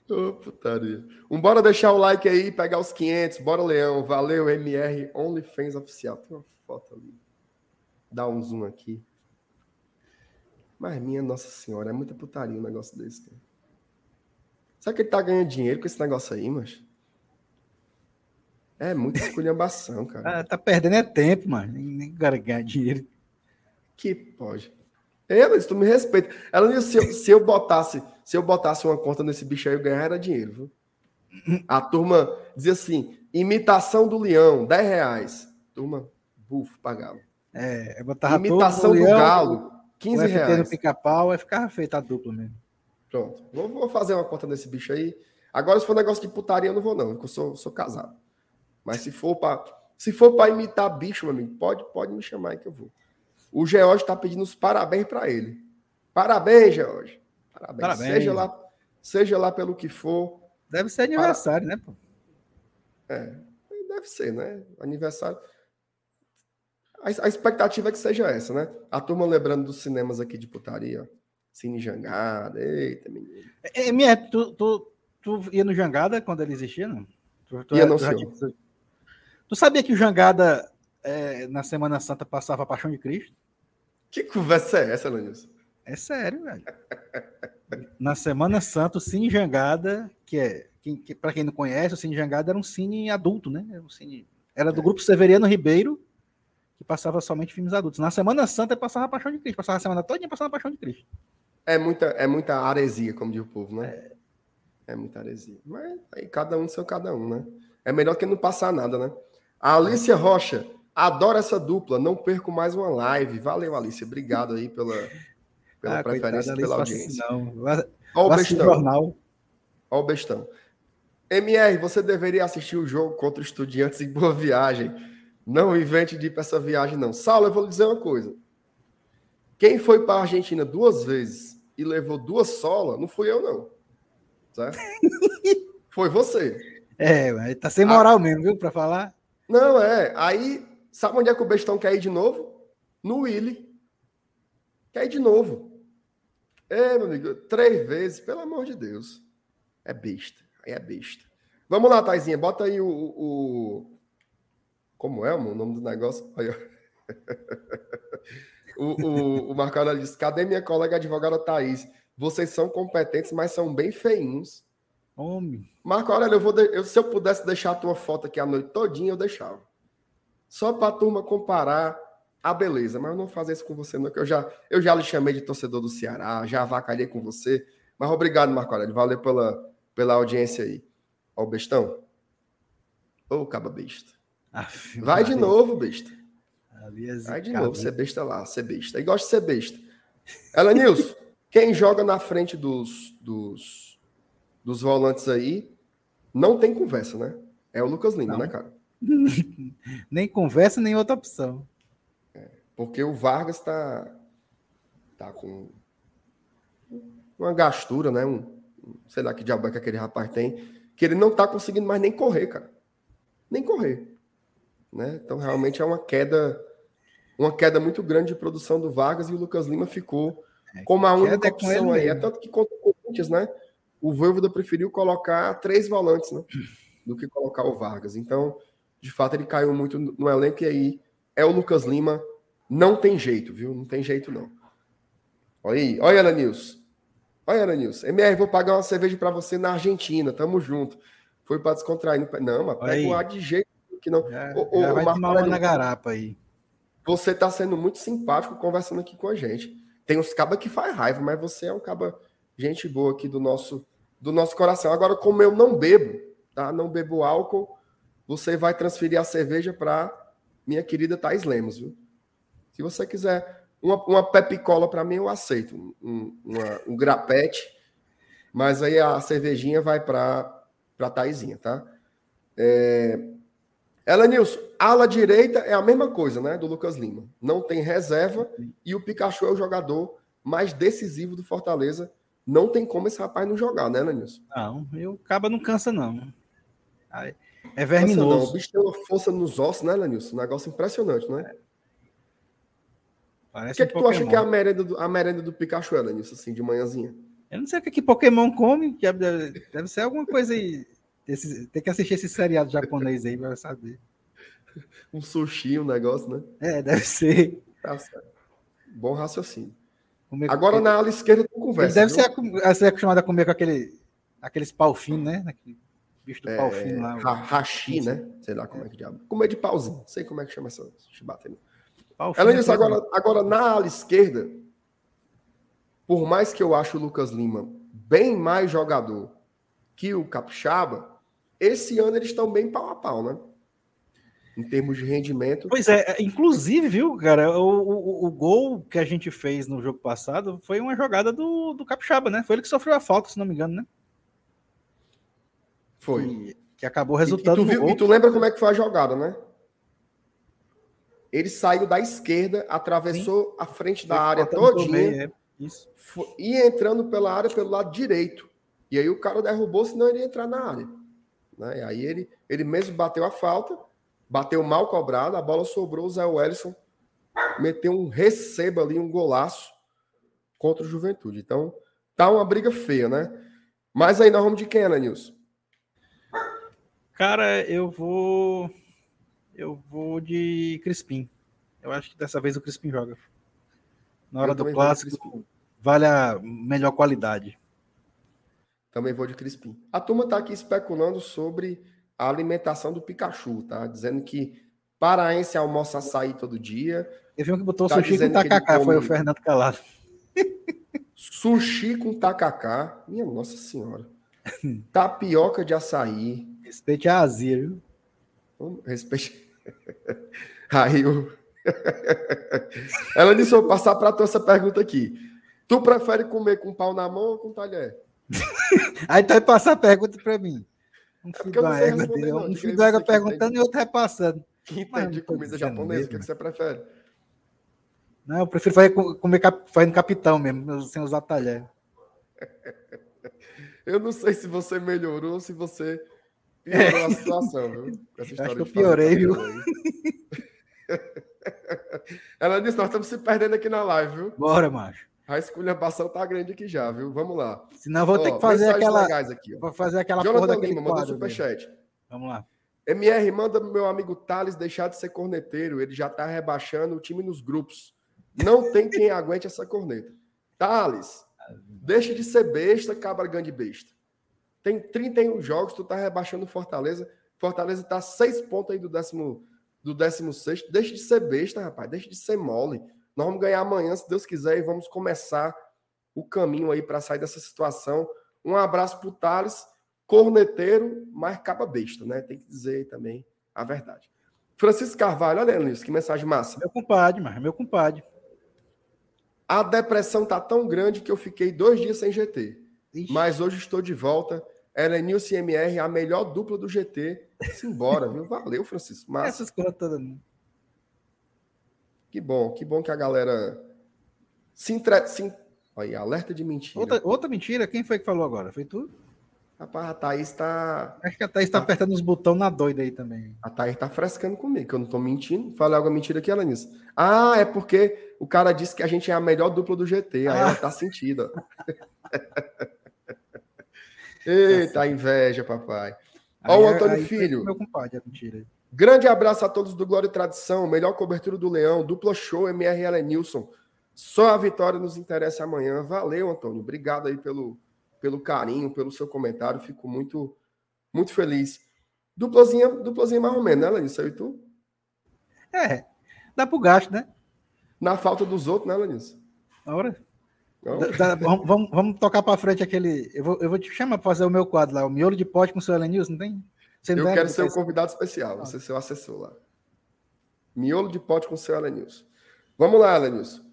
Ô, putaria. Um, bora deixar o like aí, pegar os 500. Bora, Leão. Valeu, MR OnlyFans Oficial. Tem uma foto ali. Dá um zoom aqui. Mas, minha Nossa Senhora, é muita putaria um negócio desse, cara. Será que ele tá ganhando dinheiro com esse negócio aí, mas? É muita [LAUGHS] esculhambação, cara. Ah, tá perdendo é tempo, mano. Nem, cara ganhar dinheiro. Que pode. Elas, tu me respeita. Ela disse, se eu, se eu botasse, se eu botasse uma conta nesse bicho aí, eu ganhava dinheiro, viu? A turma dizia assim: imitação do leão, 10 reais. Turma, bufo, pagava. É, eu botava imitação todo do leão, galo, o 15 FT no reais. pica-pau, aí ficava feita a dupla mesmo. Pronto. Vou, vou fazer uma conta nesse bicho aí. Agora, se for negócio de putaria, eu não vou, não, porque eu sou, sou casado. Mas se for para se for para imitar bicho, meu amigo, pode, pode me chamar aí que eu vou. O George tá pedindo os parabéns para ele. Parabéns, George. Parabéns. Parabéns. Seja lá, seja lá pelo que for. Deve ser aniversário, né, pô? É, deve ser, né? Aniversário. A, expectativa é que seja essa, né? A turma lembrando dos cinemas aqui de putaria, ó. Cine Jangada. Eita, menino. É, é, minha, tu, tu, tu ia no Jangada quando ele existia, não? Tu, tu, Ia não, tu, tinha- tu sabia que o Jangada, é, na Semana Santa, passava a Paixão de Cristo? Que conversa é essa, Lenilson? É sério, velho. Na Semana Santa, o Cine Jangada, que é, quem, que, para quem não conhece, o Cine Jangada era um cine adulto, né? Era, um cine, era do grupo Severiano Ribeiro, que passava somente filmes adultos. Na Semana Santa, passava a Paixão de Cristo. Passava a semana toda passando a Paixão de Cristo. É muita, é muita aresia, como diz o povo, né? É, muita aresia. Mas aí cada um seu cada um, né? É melhor que não passar nada, né? A Alicia Rocha, adoro essa dupla, não perco mais uma live. Valeu, Alicia. Obrigado aí pela, pela Ah, preferência, coitada, pela audiência. Ó o bestão. jornal. Ó o bestão. MR, você deveria assistir o jogo contra o Estudiantes em Boa Viagem. Não invente de ir para essa viagem, não. Saulo, eu vou lhe dizer uma coisa. Quem foi para a Argentina duas vezes e levou duas solas, não fui eu, não. Certo? [LAUGHS] foi você. É, mas tá Ah. sem moral mesmo, viu, pra falar. Não, é. Aí, sabe onde é que o bestão quer ir de novo? No Willy. Quer ir de novo. É, meu amigo, três vezes, pelo amor de Deus. É besta. Aí é besta. Vamos lá, Taizinha, bota aí o. o- Como é o nome do negócio? Ó. [LAUGHS] o, o, o Marco Aurélio disse: cadê minha colega advogada Thaís? Vocês são competentes, mas são bem feinhos. Homem. Marco Aurélio, eu vou de- eu- se eu pudesse deixar a tua foto aqui a noite todinha, eu deixava. Só para a turma comparar a beleza. Mas eu não vou fazer isso com você, não, que eu já, eu já lhe chamei de torcedor do Ceará, já avacalhei com você. Mas obrigado, Marco Aurélio. Valeu pela, pela audiência aí. Ó, o bestão. Ô, caba besta. Aff, Vai de novo, besta. É Vai de novo, ser besta lá, ser besta. E gosta de ser besta. Ela Nilson, [LAUGHS] quem joga na frente dos, dos, dos volantes aí, não tem conversa, né? É o Lucas Lima, Não. né, cara? [LAUGHS] Nem conversa, nem outra opção. Porque o Vargas tá, tá com uma gastura, né? Um- sei lá que diabo é que aquele rapaz tem, que ele não tá conseguindo mais nem correr, cara. Nem correr. Né? Então, realmente é uma queda, uma queda muito grande de produção do Vargas e o Lucas Lima ficou como a única é opção aí. É tanto que contra o Corinthians, né? O Voivoda preferiu colocar três volantes, né? Do que colocar o Vargas. Então, de fato, ele caiu muito no elenco e aí é o Lucas Lima. Não tem jeito, viu? Não tem jeito, não. Olha aí, olha, Ana Nilson. Olha, Ana Nilson. MR, vou pagar uma cerveja para você na Argentina. Tamo junto. Foi para descontrair. Não, mas pega o ar de jeito que não. Ô, já ô, vai Marco Aurélio, na garapa aí. Você tá sendo muito simpático conversando aqui com a gente. Tem uns cabas que faz raiva, mas você é um caba gente boa aqui do nosso do nosso coração. Agora, como eu não bebo, tá? Não bebo álcool, você vai transferir a cerveja para minha querida Thais Lemos, viu? Se você quiser Uma, uma pepicola para mim eu aceito. Um, uma, um grapete. Mas aí a cervejinha vai para a Taizinha, tá? É... Ela, Nilson, ala direita é a mesma coisa, né? Do Lucas Lima. Não tem reserva e o Pikachu é o jogador mais decisivo do Fortaleza. Não tem como esse rapaz não jogar, né, Nilson? Não, eu acaba não cansa, não. É verminoso. Não. O bicho tem uma força nos ossos, né, Lenilson? Um negócio impressionante, né? Parece o que, é que tu acha que é a merenda do, a merenda do Pikachu, Lenilson, assim, de manhãzinha? Eu não sei o que, que Pokémon come, que deve, deve ser alguma coisa aí. Esse, tem que assistir esse seriado japonês aí para saber. [LAUGHS] Um sushi, um negócio, né? É, deve ser. Tá certo. Bom raciocínio. Comer Agora na ala esquerda tu conversa. Ele deve ser, ser, acostumado a comer com aquele, aqueles pau fino, né? Aquele bicho do é, pau fino lá. Hashi, né? Sei lá como é que diabo. Comer de pauzinho. Não sei como é que chama essa chibata aí. Além disso, agora, agora na ala esquerda, por mais que eu acho o Lucas Lima bem mais jogador que o Capixaba, esse ano eles estão bem pau a pau, né? Em termos de rendimento. Pois é, é, inclusive, viu, cara, o, o, o gol que a gente fez no jogo passado foi uma jogada do, do Capixaba, né? Foi ele que sofreu a falta, se não me engano, né? Foi. Que, que acabou resultando. E, e, tu viu, e tu lembra como é que foi a jogada, né? Ele saiu da esquerda, atravessou Sim. a frente da área todinha. É. Isso. E entrando pela área pelo lado direito. E aí o cara derrubou, senão ele ia entrar na área. Né? E aí ele, ele mesmo bateu a falta, bateu mal cobrado, a bola sobrou, o Zé Wellison meteu um receba ali, um golaço contra o Juventude. Então, tá uma briga feia, né? Mas aí nós vamos de quem, né, Nilson? Cara, eu vou. Eu vou de Crispim. Eu acho que dessa vez o Crispim joga. Na hora do clássico, vale a melhor qualidade. Também vou de Crispim. A turma está aqui especulando sobre a alimentação do Pikachu, tá? Dizendo que paraense almoça açaí todo dia. Eu vi um que botou tá sushi com tacacá, foi o Fernando Calado. Sushi com tacacá. Minha Nossa Senhora. [LAUGHS] Tapioca de açaí. Respeite a azia, viu? Respeite. [LAUGHS] Aí o. [LAUGHS] Ela disse: vou passar para tu essa pergunta aqui. Tu prefere comer com pau na mão ou com talher? [LAUGHS] Aí tu vai passar a pergunta para mim. Um é filho da égua, um filho da égua perguntando e outro repassando. Quem tem de comida japonesa, o que, que, você prefere? Não, eu prefiro fazer, comer fazendo capitão mesmo, sem usar talher. [LAUGHS] Eu não sei se você melhorou ou se você piorou a [LAUGHS] situação, viu? Acho que eu piorei, viu? Ela disse: Nós estamos se perdendo aqui na live, viu? Bora, macho. A esculhambação tá grande aqui já, viu? Vamos lá. Senão vou ó, ter que fazer aquela. Aqui, vou fazer aquela Jonathan porra Lima, mandou superchat. Vamos lá. MR, manda meu amigo Thales deixar de ser corneteiro. Ele já tá rebaixando o time nos grupos. Não tem quem [LAUGHS] aguente essa corneta. Thales, deixa de ser besta, cabra grande besta. Tem 31 jogos, tu tá rebaixando Fortaleza. Fortaleza tá seis pontos aí do décimo do 16. Deixa de ser besta, rapaz. Deixa de ser mole. Nós vamos ganhar amanhã, se Deus quiser, e vamos começar o caminho aí para sair dessa situação. Um abraço para o Thales, corneteiro, mas capa besta, né? Tem que dizer também a verdade. Francisco Carvalho, olha isso, que mensagem massa. Meu compadre, mas meu compadre. A depressão tá tão grande que eu fiquei dois dias sem GT. Ixi. Mas hoje estou de volta. Elenilson e MR, a melhor dupla do GT. Simbora, viu? Valeu, Francisco. Massa. Essas coisas todas. Que bom, que bom que a galera se entre... se... Olha, alerta de mentira. Outra, outra mentira? Quem foi que falou agora? Foi tu? Rapaz, a Thaís tá. Acho que a Thaís tá, tá apertando os botões na doida aí também. A Thaís tá frescando comigo, que eu não tô mentindo. Falei alguma mentira aqui, ela nisso. Ah, é porque o cara disse que a gente é a melhor dupla do GT. Aí ah. ela tá sentida. [LAUGHS] Eita, tá inveja, papai. Ó, o Antônio aí, Filho. Meu compadre, é mentira. Grande abraço a todos do Glória e Tradição, melhor cobertura do Leão, dupla show, MRL Nilson. Só a vitória nos interessa amanhã. Valeu, Antônio. Obrigado aí pelo, pelo carinho, pelo seu comentário. Fico muito, muito feliz. Duplazinha, duplazinha mais ou menos, né, Lanissa? E tu? É, dá pro gasto, né? Na falta dos outros, né, Lanissa? Ora. Da, da, vamos, vamos, vamos, tocar para frente aquele. Eu vou, eu vou te chamar para fazer o meu quadro lá, o miolo de pote com o seu Elenilson, não tem? Você eu quero ser um convidado especial, você ser seu assessor lá. Miolo de pote com o seu Elenilson. Vamos lá, Elenilson.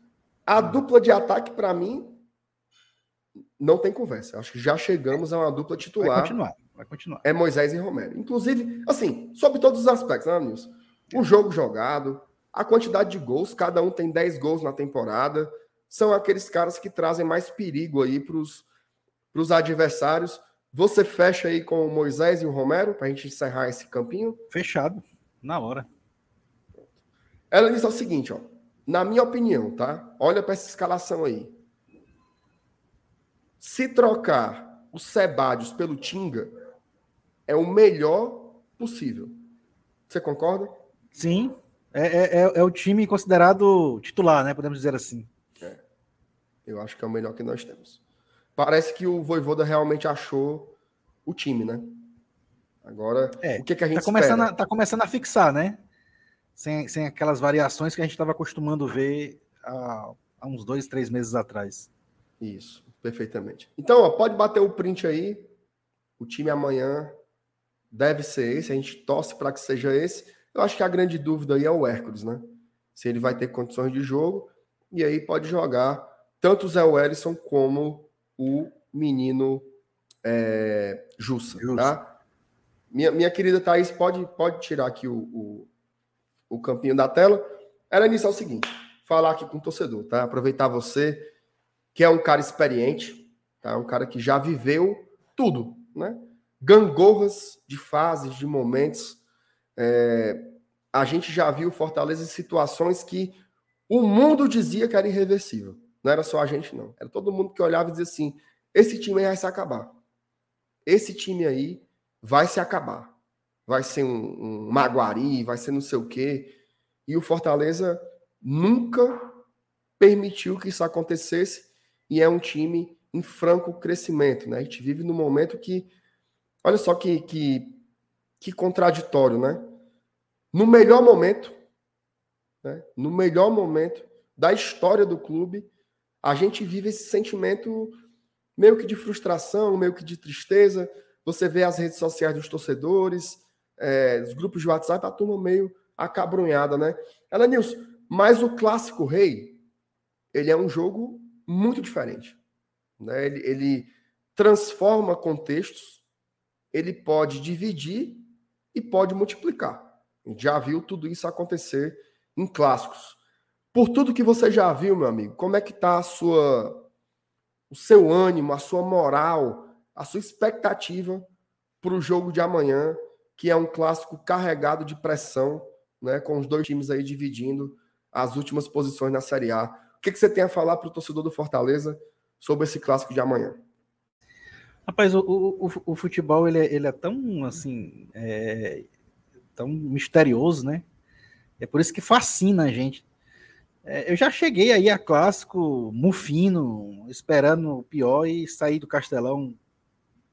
A dupla de ataque, para mim, não tem conversa. Acho que já chegamos a uma dupla titular. Vai continuar, vai continuar. É Moisés e Romero. Inclusive, assim, sobre todos os aspectos, né, Nilson? O jogo jogado, a quantidade de gols, cada um tem 10 gols na temporada. São aqueles caras que trazem mais perigo aí para os adversários. Você fecha aí com o Moisés e o Romero para a gente encerrar esse campinho? Fechado, na hora. Ela disse o seguinte, ó. Na minha opinião, tá? Olha para essa escalação aí. Se trocar os Sebadios pelo Tinga, é o melhor possível. Você concorda? Sim. É, é, é, é o time considerado titular, né? Podemos dizer assim. É. Eu acho que é o melhor que nós temos. Parece que o Voivoda realmente achou o time, né? Agora, é, o que, que a gente tá começando espera? A, tá começando a fixar, né? Sem, sem aquelas variações que a gente estava acostumando ver há, há uns dois, três meses atrás. Isso. Perfeitamente. Então, ó, pode bater o print aí. O time amanhã deve ser esse. A gente torce para que seja esse. Eu acho que a grande dúvida aí é o Hércules, né? Se ele vai ter condições de jogo. E aí pode jogar tanto o Zé Wellison como o menino é, Jussa, Jussa, tá? Minha, minha querida Thaís, pode, pode tirar aqui o, o, o campinho da tela. Era iniciar o seguinte: falar aqui com o torcedor, tá? Aproveitar você que é um cara experiente, tá? um cara que já viveu tudo, né? Gangorras de fases, de momentos. É, a gente já viu Fortaleza em situações que o mundo dizia que era irreversível. Não era só a gente, não. Era todo mundo que olhava e dizia assim: esse time aí vai se acabar. Esse time aí vai se acabar. Vai ser um, um Maguari, vai ser não sei o quê. E o Fortaleza nunca permitiu que isso acontecesse e é um time em franco crescimento, né? A gente vive num momento que, olha só que, que, que contraditório, né? No melhor momento, né? no melhor momento da história do clube, a gente vive esse sentimento meio que de frustração, meio que de tristeza. Você vê as redes sociais dos torcedores, é, os grupos de WhatsApp, a turma meio acabrunhada, né? Ela, Nilson, mas o clássico rei, ele é um jogo muito diferente. Né? Ele, ele transforma contextos, ele pode dividir e pode multiplicar. Já viu tudo isso acontecer em clássicos. Por tudo que você já viu, meu amigo, como é que está a sua o seu ânimo, a sua moral, a sua expectativa para o jogo de amanhã, que é um clássico carregado de pressão, né, com os dois times aí dividindo as últimas posições na Série A. O que, que você tem a falar para o torcedor do Fortaleza sobre esse clássico de amanhã? Rapaz, o, o, o futebol ele é, ele é tão assim é, tão misterioso, né? É por isso que fascina a gente. É, eu já cheguei aí a clássico mufino, esperando o pior e sair do Castelão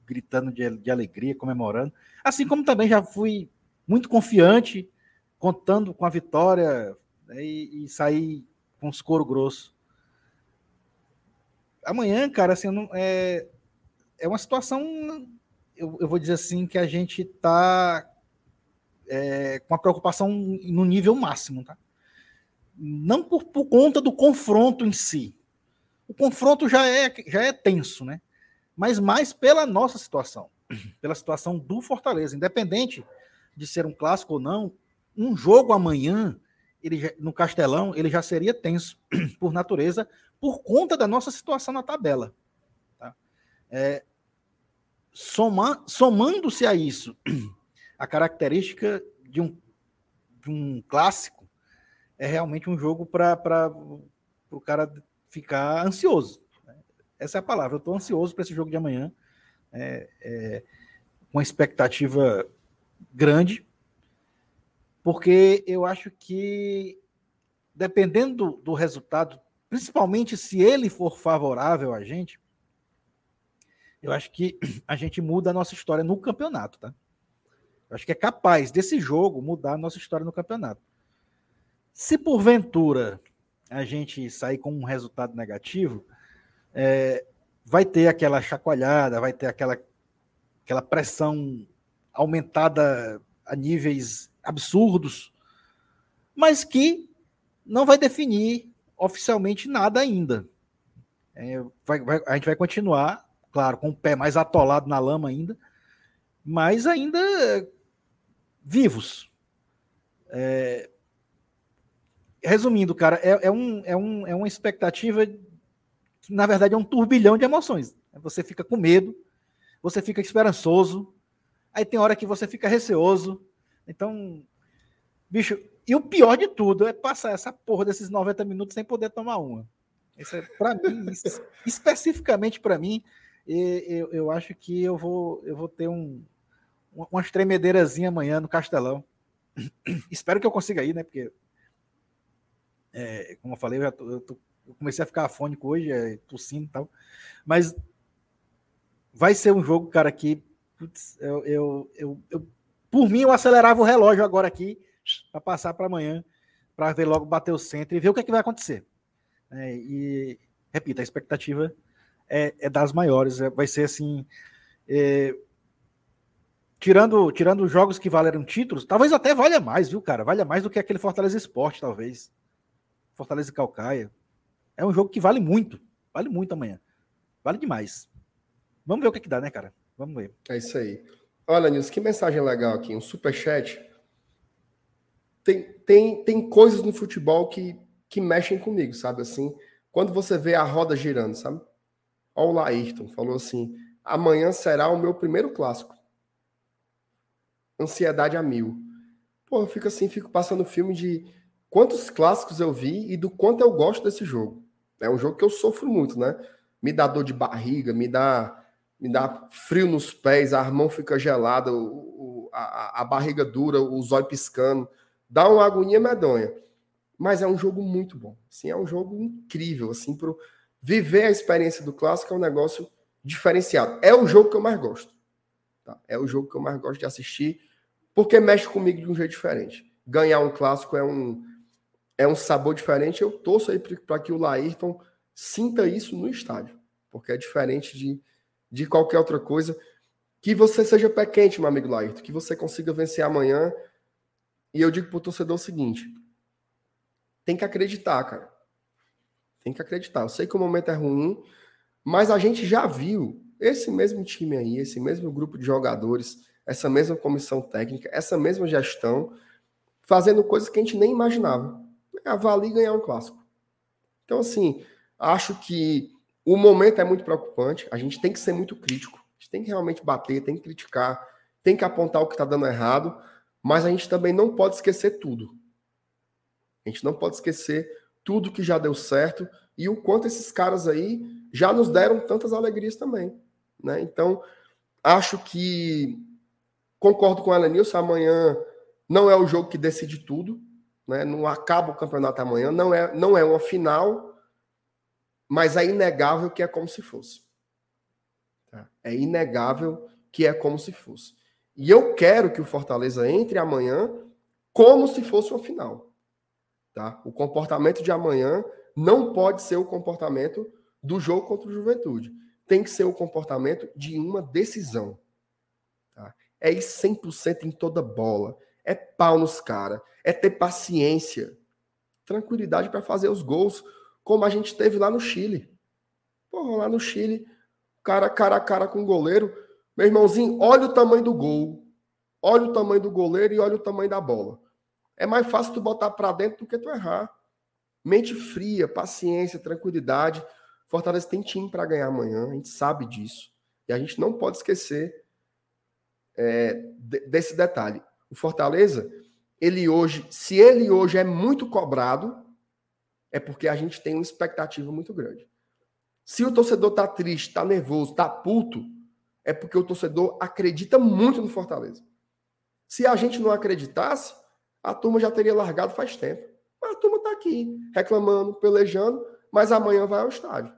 gritando de, de alegria, comemorando. Assim como também já fui muito confiante, contando com a vitória né, e, e sair com os couro grosso. Amanhã, cara, assim, não, é, é uma situação, eu, eu vou dizer assim, que a gente tá é, com a preocupação no nível máximo, tá? Não por, por conta do confronto em si. O confronto já é, já é tenso, né? Mas mais pela nossa situação, [CLEARS THROAT] pela situação do Fortaleza, independente de ser um clássico ou não, um jogo amanhã ele no Castelão, ele já seria tenso [CLEARS THROAT] por natureza, por conta da nossa situação na tabela. Tá? É, soma, somando-se a isso, [CLEARS THROAT] a característica de um, de um clássico é realmente um jogo para o cara ficar ansioso. Né? Essa é a palavra. Eu estou ansioso para esse jogo de amanhã, é, é, com expectativa grande, porque eu acho que, dependendo do, do resultado, principalmente se ele for favorável a gente, eu acho que [CLEARS THROAT] a gente muda a nossa história no campeonato, tá? Eu acho que é capaz desse jogo mudar a nossa história no campeonato. Se porventura a gente sair com um resultado negativo, é, vai ter aquela chacoalhada, vai ter aquela, aquela pressão aumentada a níveis absurdos, mas que não vai definir oficialmente nada ainda. É, vai, vai, a gente vai continuar, claro, com o pé mais atolado na lama ainda, mas ainda vivos. É, resumindo, cara, é, é, um, é, um, é uma expectativa que, na verdade, é um turbilhão de emoções. Você fica com medo, você fica esperançoso, aí tem hora que você fica receoso. Então, bicho, e o pior de tudo é passar essa porra desses 90 minutos sem poder tomar uma. Isso é, para mim, especificamente para mim, eu, eu acho que eu vou, eu vou ter um, uma tremedeirazinha amanhã no Castelão. [CLEARS THROAT] Espero que eu consiga ir, né? Porque, é, como eu falei, eu, já tô, eu, tô, eu, comecei a ficar afônico hoje, é, tossindo e tal. Mas vai ser um jogo, cara, que putz, eu, eu, eu, eu, por mim, eu acelerava o relógio agora aqui para passar para amanhã, para ver logo bater o centro e ver o que, é que vai acontecer. É, e, repito, a expectativa é, é das maiores. É, vai ser assim. É, tirando, tirando os jogos que valeram títulos, talvez até valha mais, viu, cara? Valha mais do que aquele Fortaleza Esporte, talvez. Fortaleza e Calcaia. É um jogo que vale muito. Vale muito amanhã. Vale demais. Vamos ver o que, que dá, né, cara? Vamos ver. É isso aí. Olha, Nilson, que mensagem legal aqui. Um superchat. Tem, tem, tem coisas no futebol que, que mexem comigo, sabe? Assim, quando você vê a roda girando, sabe? Olha o Laírton, falou assim: amanhã será o meu primeiro clássico ansiedade a mil. Pô, eu fico assim, fico passando filme de quantos clássicos eu vi e do quanto eu gosto desse jogo. É um jogo que eu sofro muito, né? Me dá dor de barriga, me dá, me dá frio nos pés, a mão fica gelada, o, a, a, barriga dura, o zóio piscando. Dá uma agonia medonha. Mas é um jogo muito bom. Assim, é um jogo incrível. Assim, pro viver a experiência do clássico é um negócio diferenciado. É o jogo que eu mais gosto. Tá? É o jogo que eu mais gosto de assistir, porque mexe comigo de um jeito diferente. Ganhar um clássico é um, é um sabor diferente. Eu torço aí para que o Laírton sinta isso no estádio, porque é diferente de, de qualquer outra coisa. Que você seja pé quente, meu amigo Laírton, que você consiga vencer amanhã. E eu digo para o torcedor o seguinte: tem que acreditar, cara. Tem que acreditar. Eu sei que o momento é ruim, mas a gente já viu esse mesmo time aí, esse mesmo grupo de jogadores, essa mesma comissão técnica, essa mesma gestão, fazendo coisas que a gente nem imaginava. Avalie ganhar um clássico. Então, assim, acho que o momento é muito preocupante, a gente tem que ser muito crítico, a gente tem que realmente bater, tem que criticar, tem que apontar o que está dando errado, mas a gente também não pode esquecer tudo. A gente não pode esquecer tudo que já deu certo e o quanto esses caras aí já nos deram tantas alegrias também. Né? Então, acho que concordo com a Nilson, amanhã não é o jogo que decide tudo, né? não acaba o campeonato amanhã, não é, não é uma final, mas é inegável que é como se fosse. Tá? É inegável que é como se fosse. E eu quero que o Fortaleza entre amanhã como se fosse uma final. Tá? O comportamento de amanhã não pode ser o comportamento do jogo contra o Juventude tem que ser o comportamento de uma decisão. Tá? É ir 100% em toda bola. É pau nos caras. É ter paciência. Tranquilidade para fazer os gols, como a gente teve lá no Chile. Porra, lá no Chile, cara cara a cara com o goleiro. Meu irmãozinho, olha o tamanho do gol. Olha o tamanho do goleiro e olha o tamanho da bola. É mais fácil tu botar para dentro do que tu errar. Mente fria, paciência, tranquilidade. Fortaleza tem time para ganhar amanhã, a gente sabe disso. E a gente não pode esquecer é, desse detalhe. O Fortaleza, ele hoje, se ele hoje é muito cobrado, é porque a gente tem uma expectativa muito grande. Se o torcedor tá triste, tá nervoso, tá puto, é porque o torcedor acredita muito no Fortaleza. Se a gente não acreditasse, a turma já teria largado faz tempo. Mas a turma tá aqui, reclamando, pelejando, mas amanhã vai ao estádio.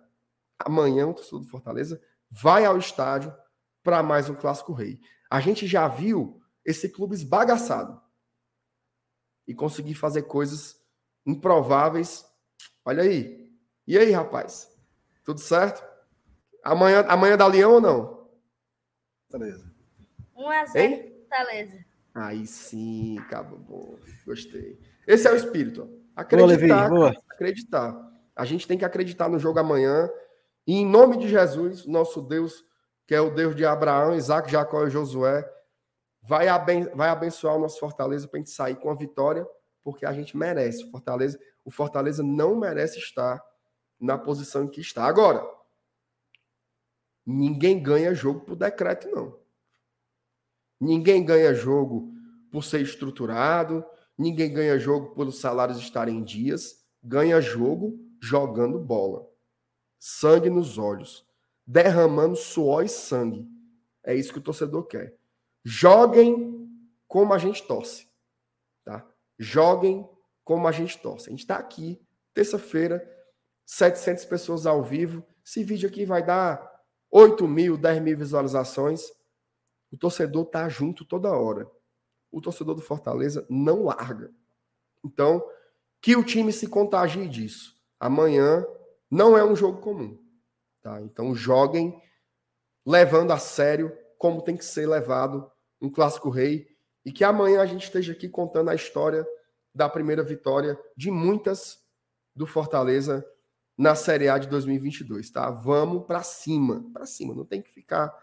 Amanhã o torcedor do Fortaleza vai ao estádio para mais um Clássico Rei. A gente já viu esse clube esbagaçado e conseguir fazer coisas improváveis. Olha aí. E aí, rapaz? Tudo certo? Amanhã, amanhã dá Leão ou não? Fortaleza. 1 a 0 Fortaleza. Aí sim, cabo bom. Gostei. Esse é o espírito. Acreditar, boa, Levi, acreditar. A gente tem que acreditar no jogo amanhã. E em nome de Jesus, nosso Deus, que é o Deus de Abraão, Isaac, Jacó e Josué, vai, aben vai abençoar o nosso Fortaleza para a gente sair com a vitória, porque a gente merece. Fortaleza, o Fortaleza não merece estar na posição em que está. Agora, ninguém ganha jogo por decreto, não. Ninguém ganha jogo por ser estruturado, ninguém ganha jogo pelos salários estarem em dias, ganha jogo jogando bola. Sangue nos olhos, derramando suor e sangue. É isso que o torcedor quer. Joguem como a gente torce, tá? Joguem como a gente torce. A gente está aqui, terça-feira, 700 pessoas ao vivo. Esse vídeo aqui vai dar 8 mil, 10 mil visualizações. O torcedor tá junto toda hora. O torcedor do Fortaleza não larga. Então, que o time se contagie disso. Amanhã não é um jogo comum. Tá? Então, joguem levando a sério como tem que ser levado um clássico rei e que amanhã a gente esteja aqui contando a história da primeira vitória de muitas do Fortaleza na Série A de 2022, tá? Vamos para cima, para cima, não tem que ficar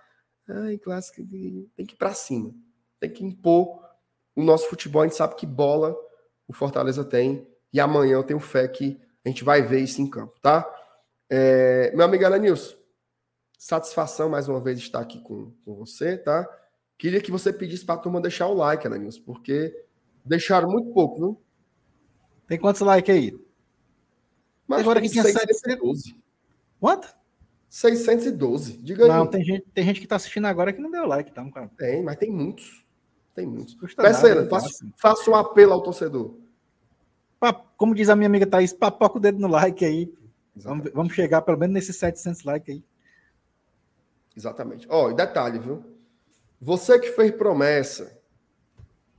ai, clássico, tem que ir para cima. Tem que impor o nosso futebol, a gente sabe que bola o Fortaleza tem e amanhã eu tenho fé que a gente vai ver isso em campo, tá? É, meu amigo Alanilson, satisfação mais uma vez estar aqui com, com você, tá? Queria que você pedisse para a turma deixar o like, Alanilson, porque deixaram muito pouco, não? Tem quantos likes aí? Mas agora que tinha 612. Quanto? 612. Diga não, aí. tem gente, tem gente que está assistindo agora que não deu like, tá, cara? Tem, mas tem muitos. Tem muitos. Parceiro, faça, faça um apelo ao torcedor. Como diz a minha amiga Thaís, papoca o dedo no like aí. Vamos, vamos, chegar pelo menos nesses 700 likes aí. Exatamente. Ó, oh, e detalhe, viu? Você que fez promessa,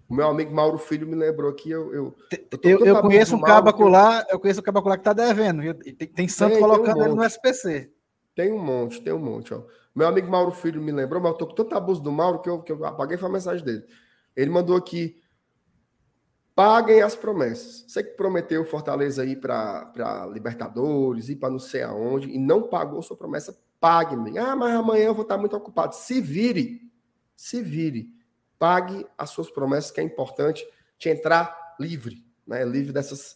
o meu amigo Mauro Filho me lembrou aqui, eu... Eu, eu, eu, eu conheço um cabacular, eu... eu conheço um cabacular que tá devendo, tem, tem santo tem, colocando tem um ele no SPC. Tem um monte, tem um monte, ó. Meu amigo Mauro Filho me lembrou, mas eu tô com tanto abuso do Mauro que eu, que eu apaguei foi a mensagem dele. Ele mandou aqui, paguem as promessas. Você que prometeu Fortaleza ir para Libertadores, ir para não sei aonde, e não pagou sua promessa, pague-me. Ah, mas amanhã eu vou estar muito ocupado. Se vire, se vire. Pague as suas promessas, que é importante te entrar livre, né? Livre dessas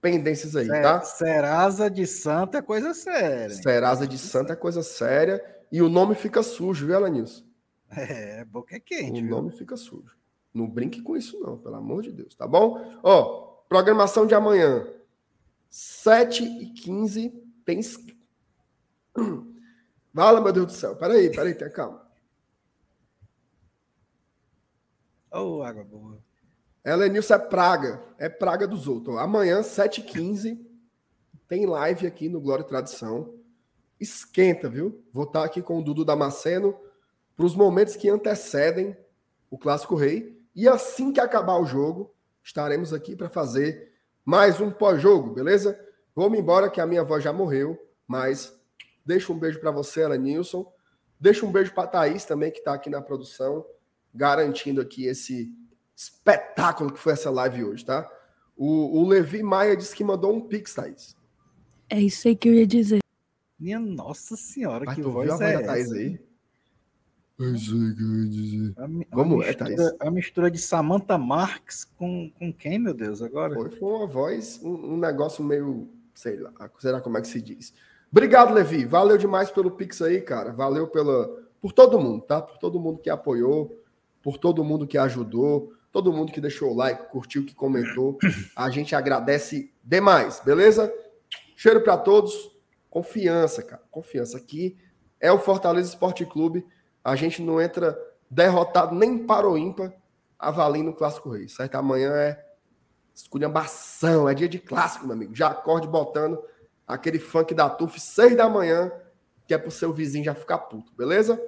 pendências aí, tá? Serasa de Santa é coisa séria. Serasa de Santa é coisa séria e o nome fica sujo, viu, Alanilson? É, boca é quente. O viu? nome fica sujo. Não brinque com isso, não, pelo amor de Deus, tá bom? Ó, programação de amanhã, 7h15, tem. [CLEARS THROAT] Fala, meu Deus do céu. Peraí, peraí, tenha calma. Ô, oh, água boa. Helenilson é praga. É praga dos outros. Amanhã, 7h15, tem live aqui no Glória e Tradição. Esquenta, viu? Vou estar aqui com o Dudu Damasceno para os momentos que antecedem o Clássico Rei. E assim que acabar o jogo, estaremos aqui para fazer mais um pós-jogo, beleza? Vou-me embora que a minha voz já morreu, mas deixo um beijo para você, Elenilson. Deixo um beijo para Thaís também, que está aqui na produção garantindo aqui esse espetáculo que foi essa live hoje, tá? O, o Levi Maia disse que mandou um pix, Thaís. É isso aí que eu ia dizer. Minha nossa senhora, Mas que voz é essa? Thaís aí? É isso aí que eu ia dizer. A, Como a é, Thaís? A mistura de Samantha Marks com, com quem, meu Deus, agora? Foi, foi uma voz, um, um negócio meio, sei lá, será como é que se diz. Obrigado, Levi. Valeu demais pelo Pix aí, cara. Valeu pela, por todo mundo, tá? Por todo mundo que apoiou por todo mundo que ajudou, todo mundo que deixou o like, curtiu, que comentou. A gente agradece demais, beleza? Cheiro para todos. Confiança, cara. Confiança. Aqui é o Fortaleza Esporte Clube. A gente não entra derrotado nem para o ímpar, avalindo o Clássico Rei, certo? Amanhã é esculhambação, é dia de clássico, meu amigo. Já acorde botando aquele funk da TUF, seis da manhã, que é pro seu vizinho já ficar puto, beleza?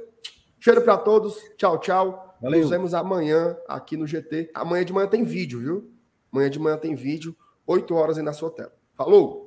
Cheiro para todos. Tchau, tchau. Valeu. Nos vemos amanhã aqui no GT. Amanhã de manhã tem vídeo, viu? Amanhã de manhã tem vídeo, 8 horas aí na sua tela. Falou!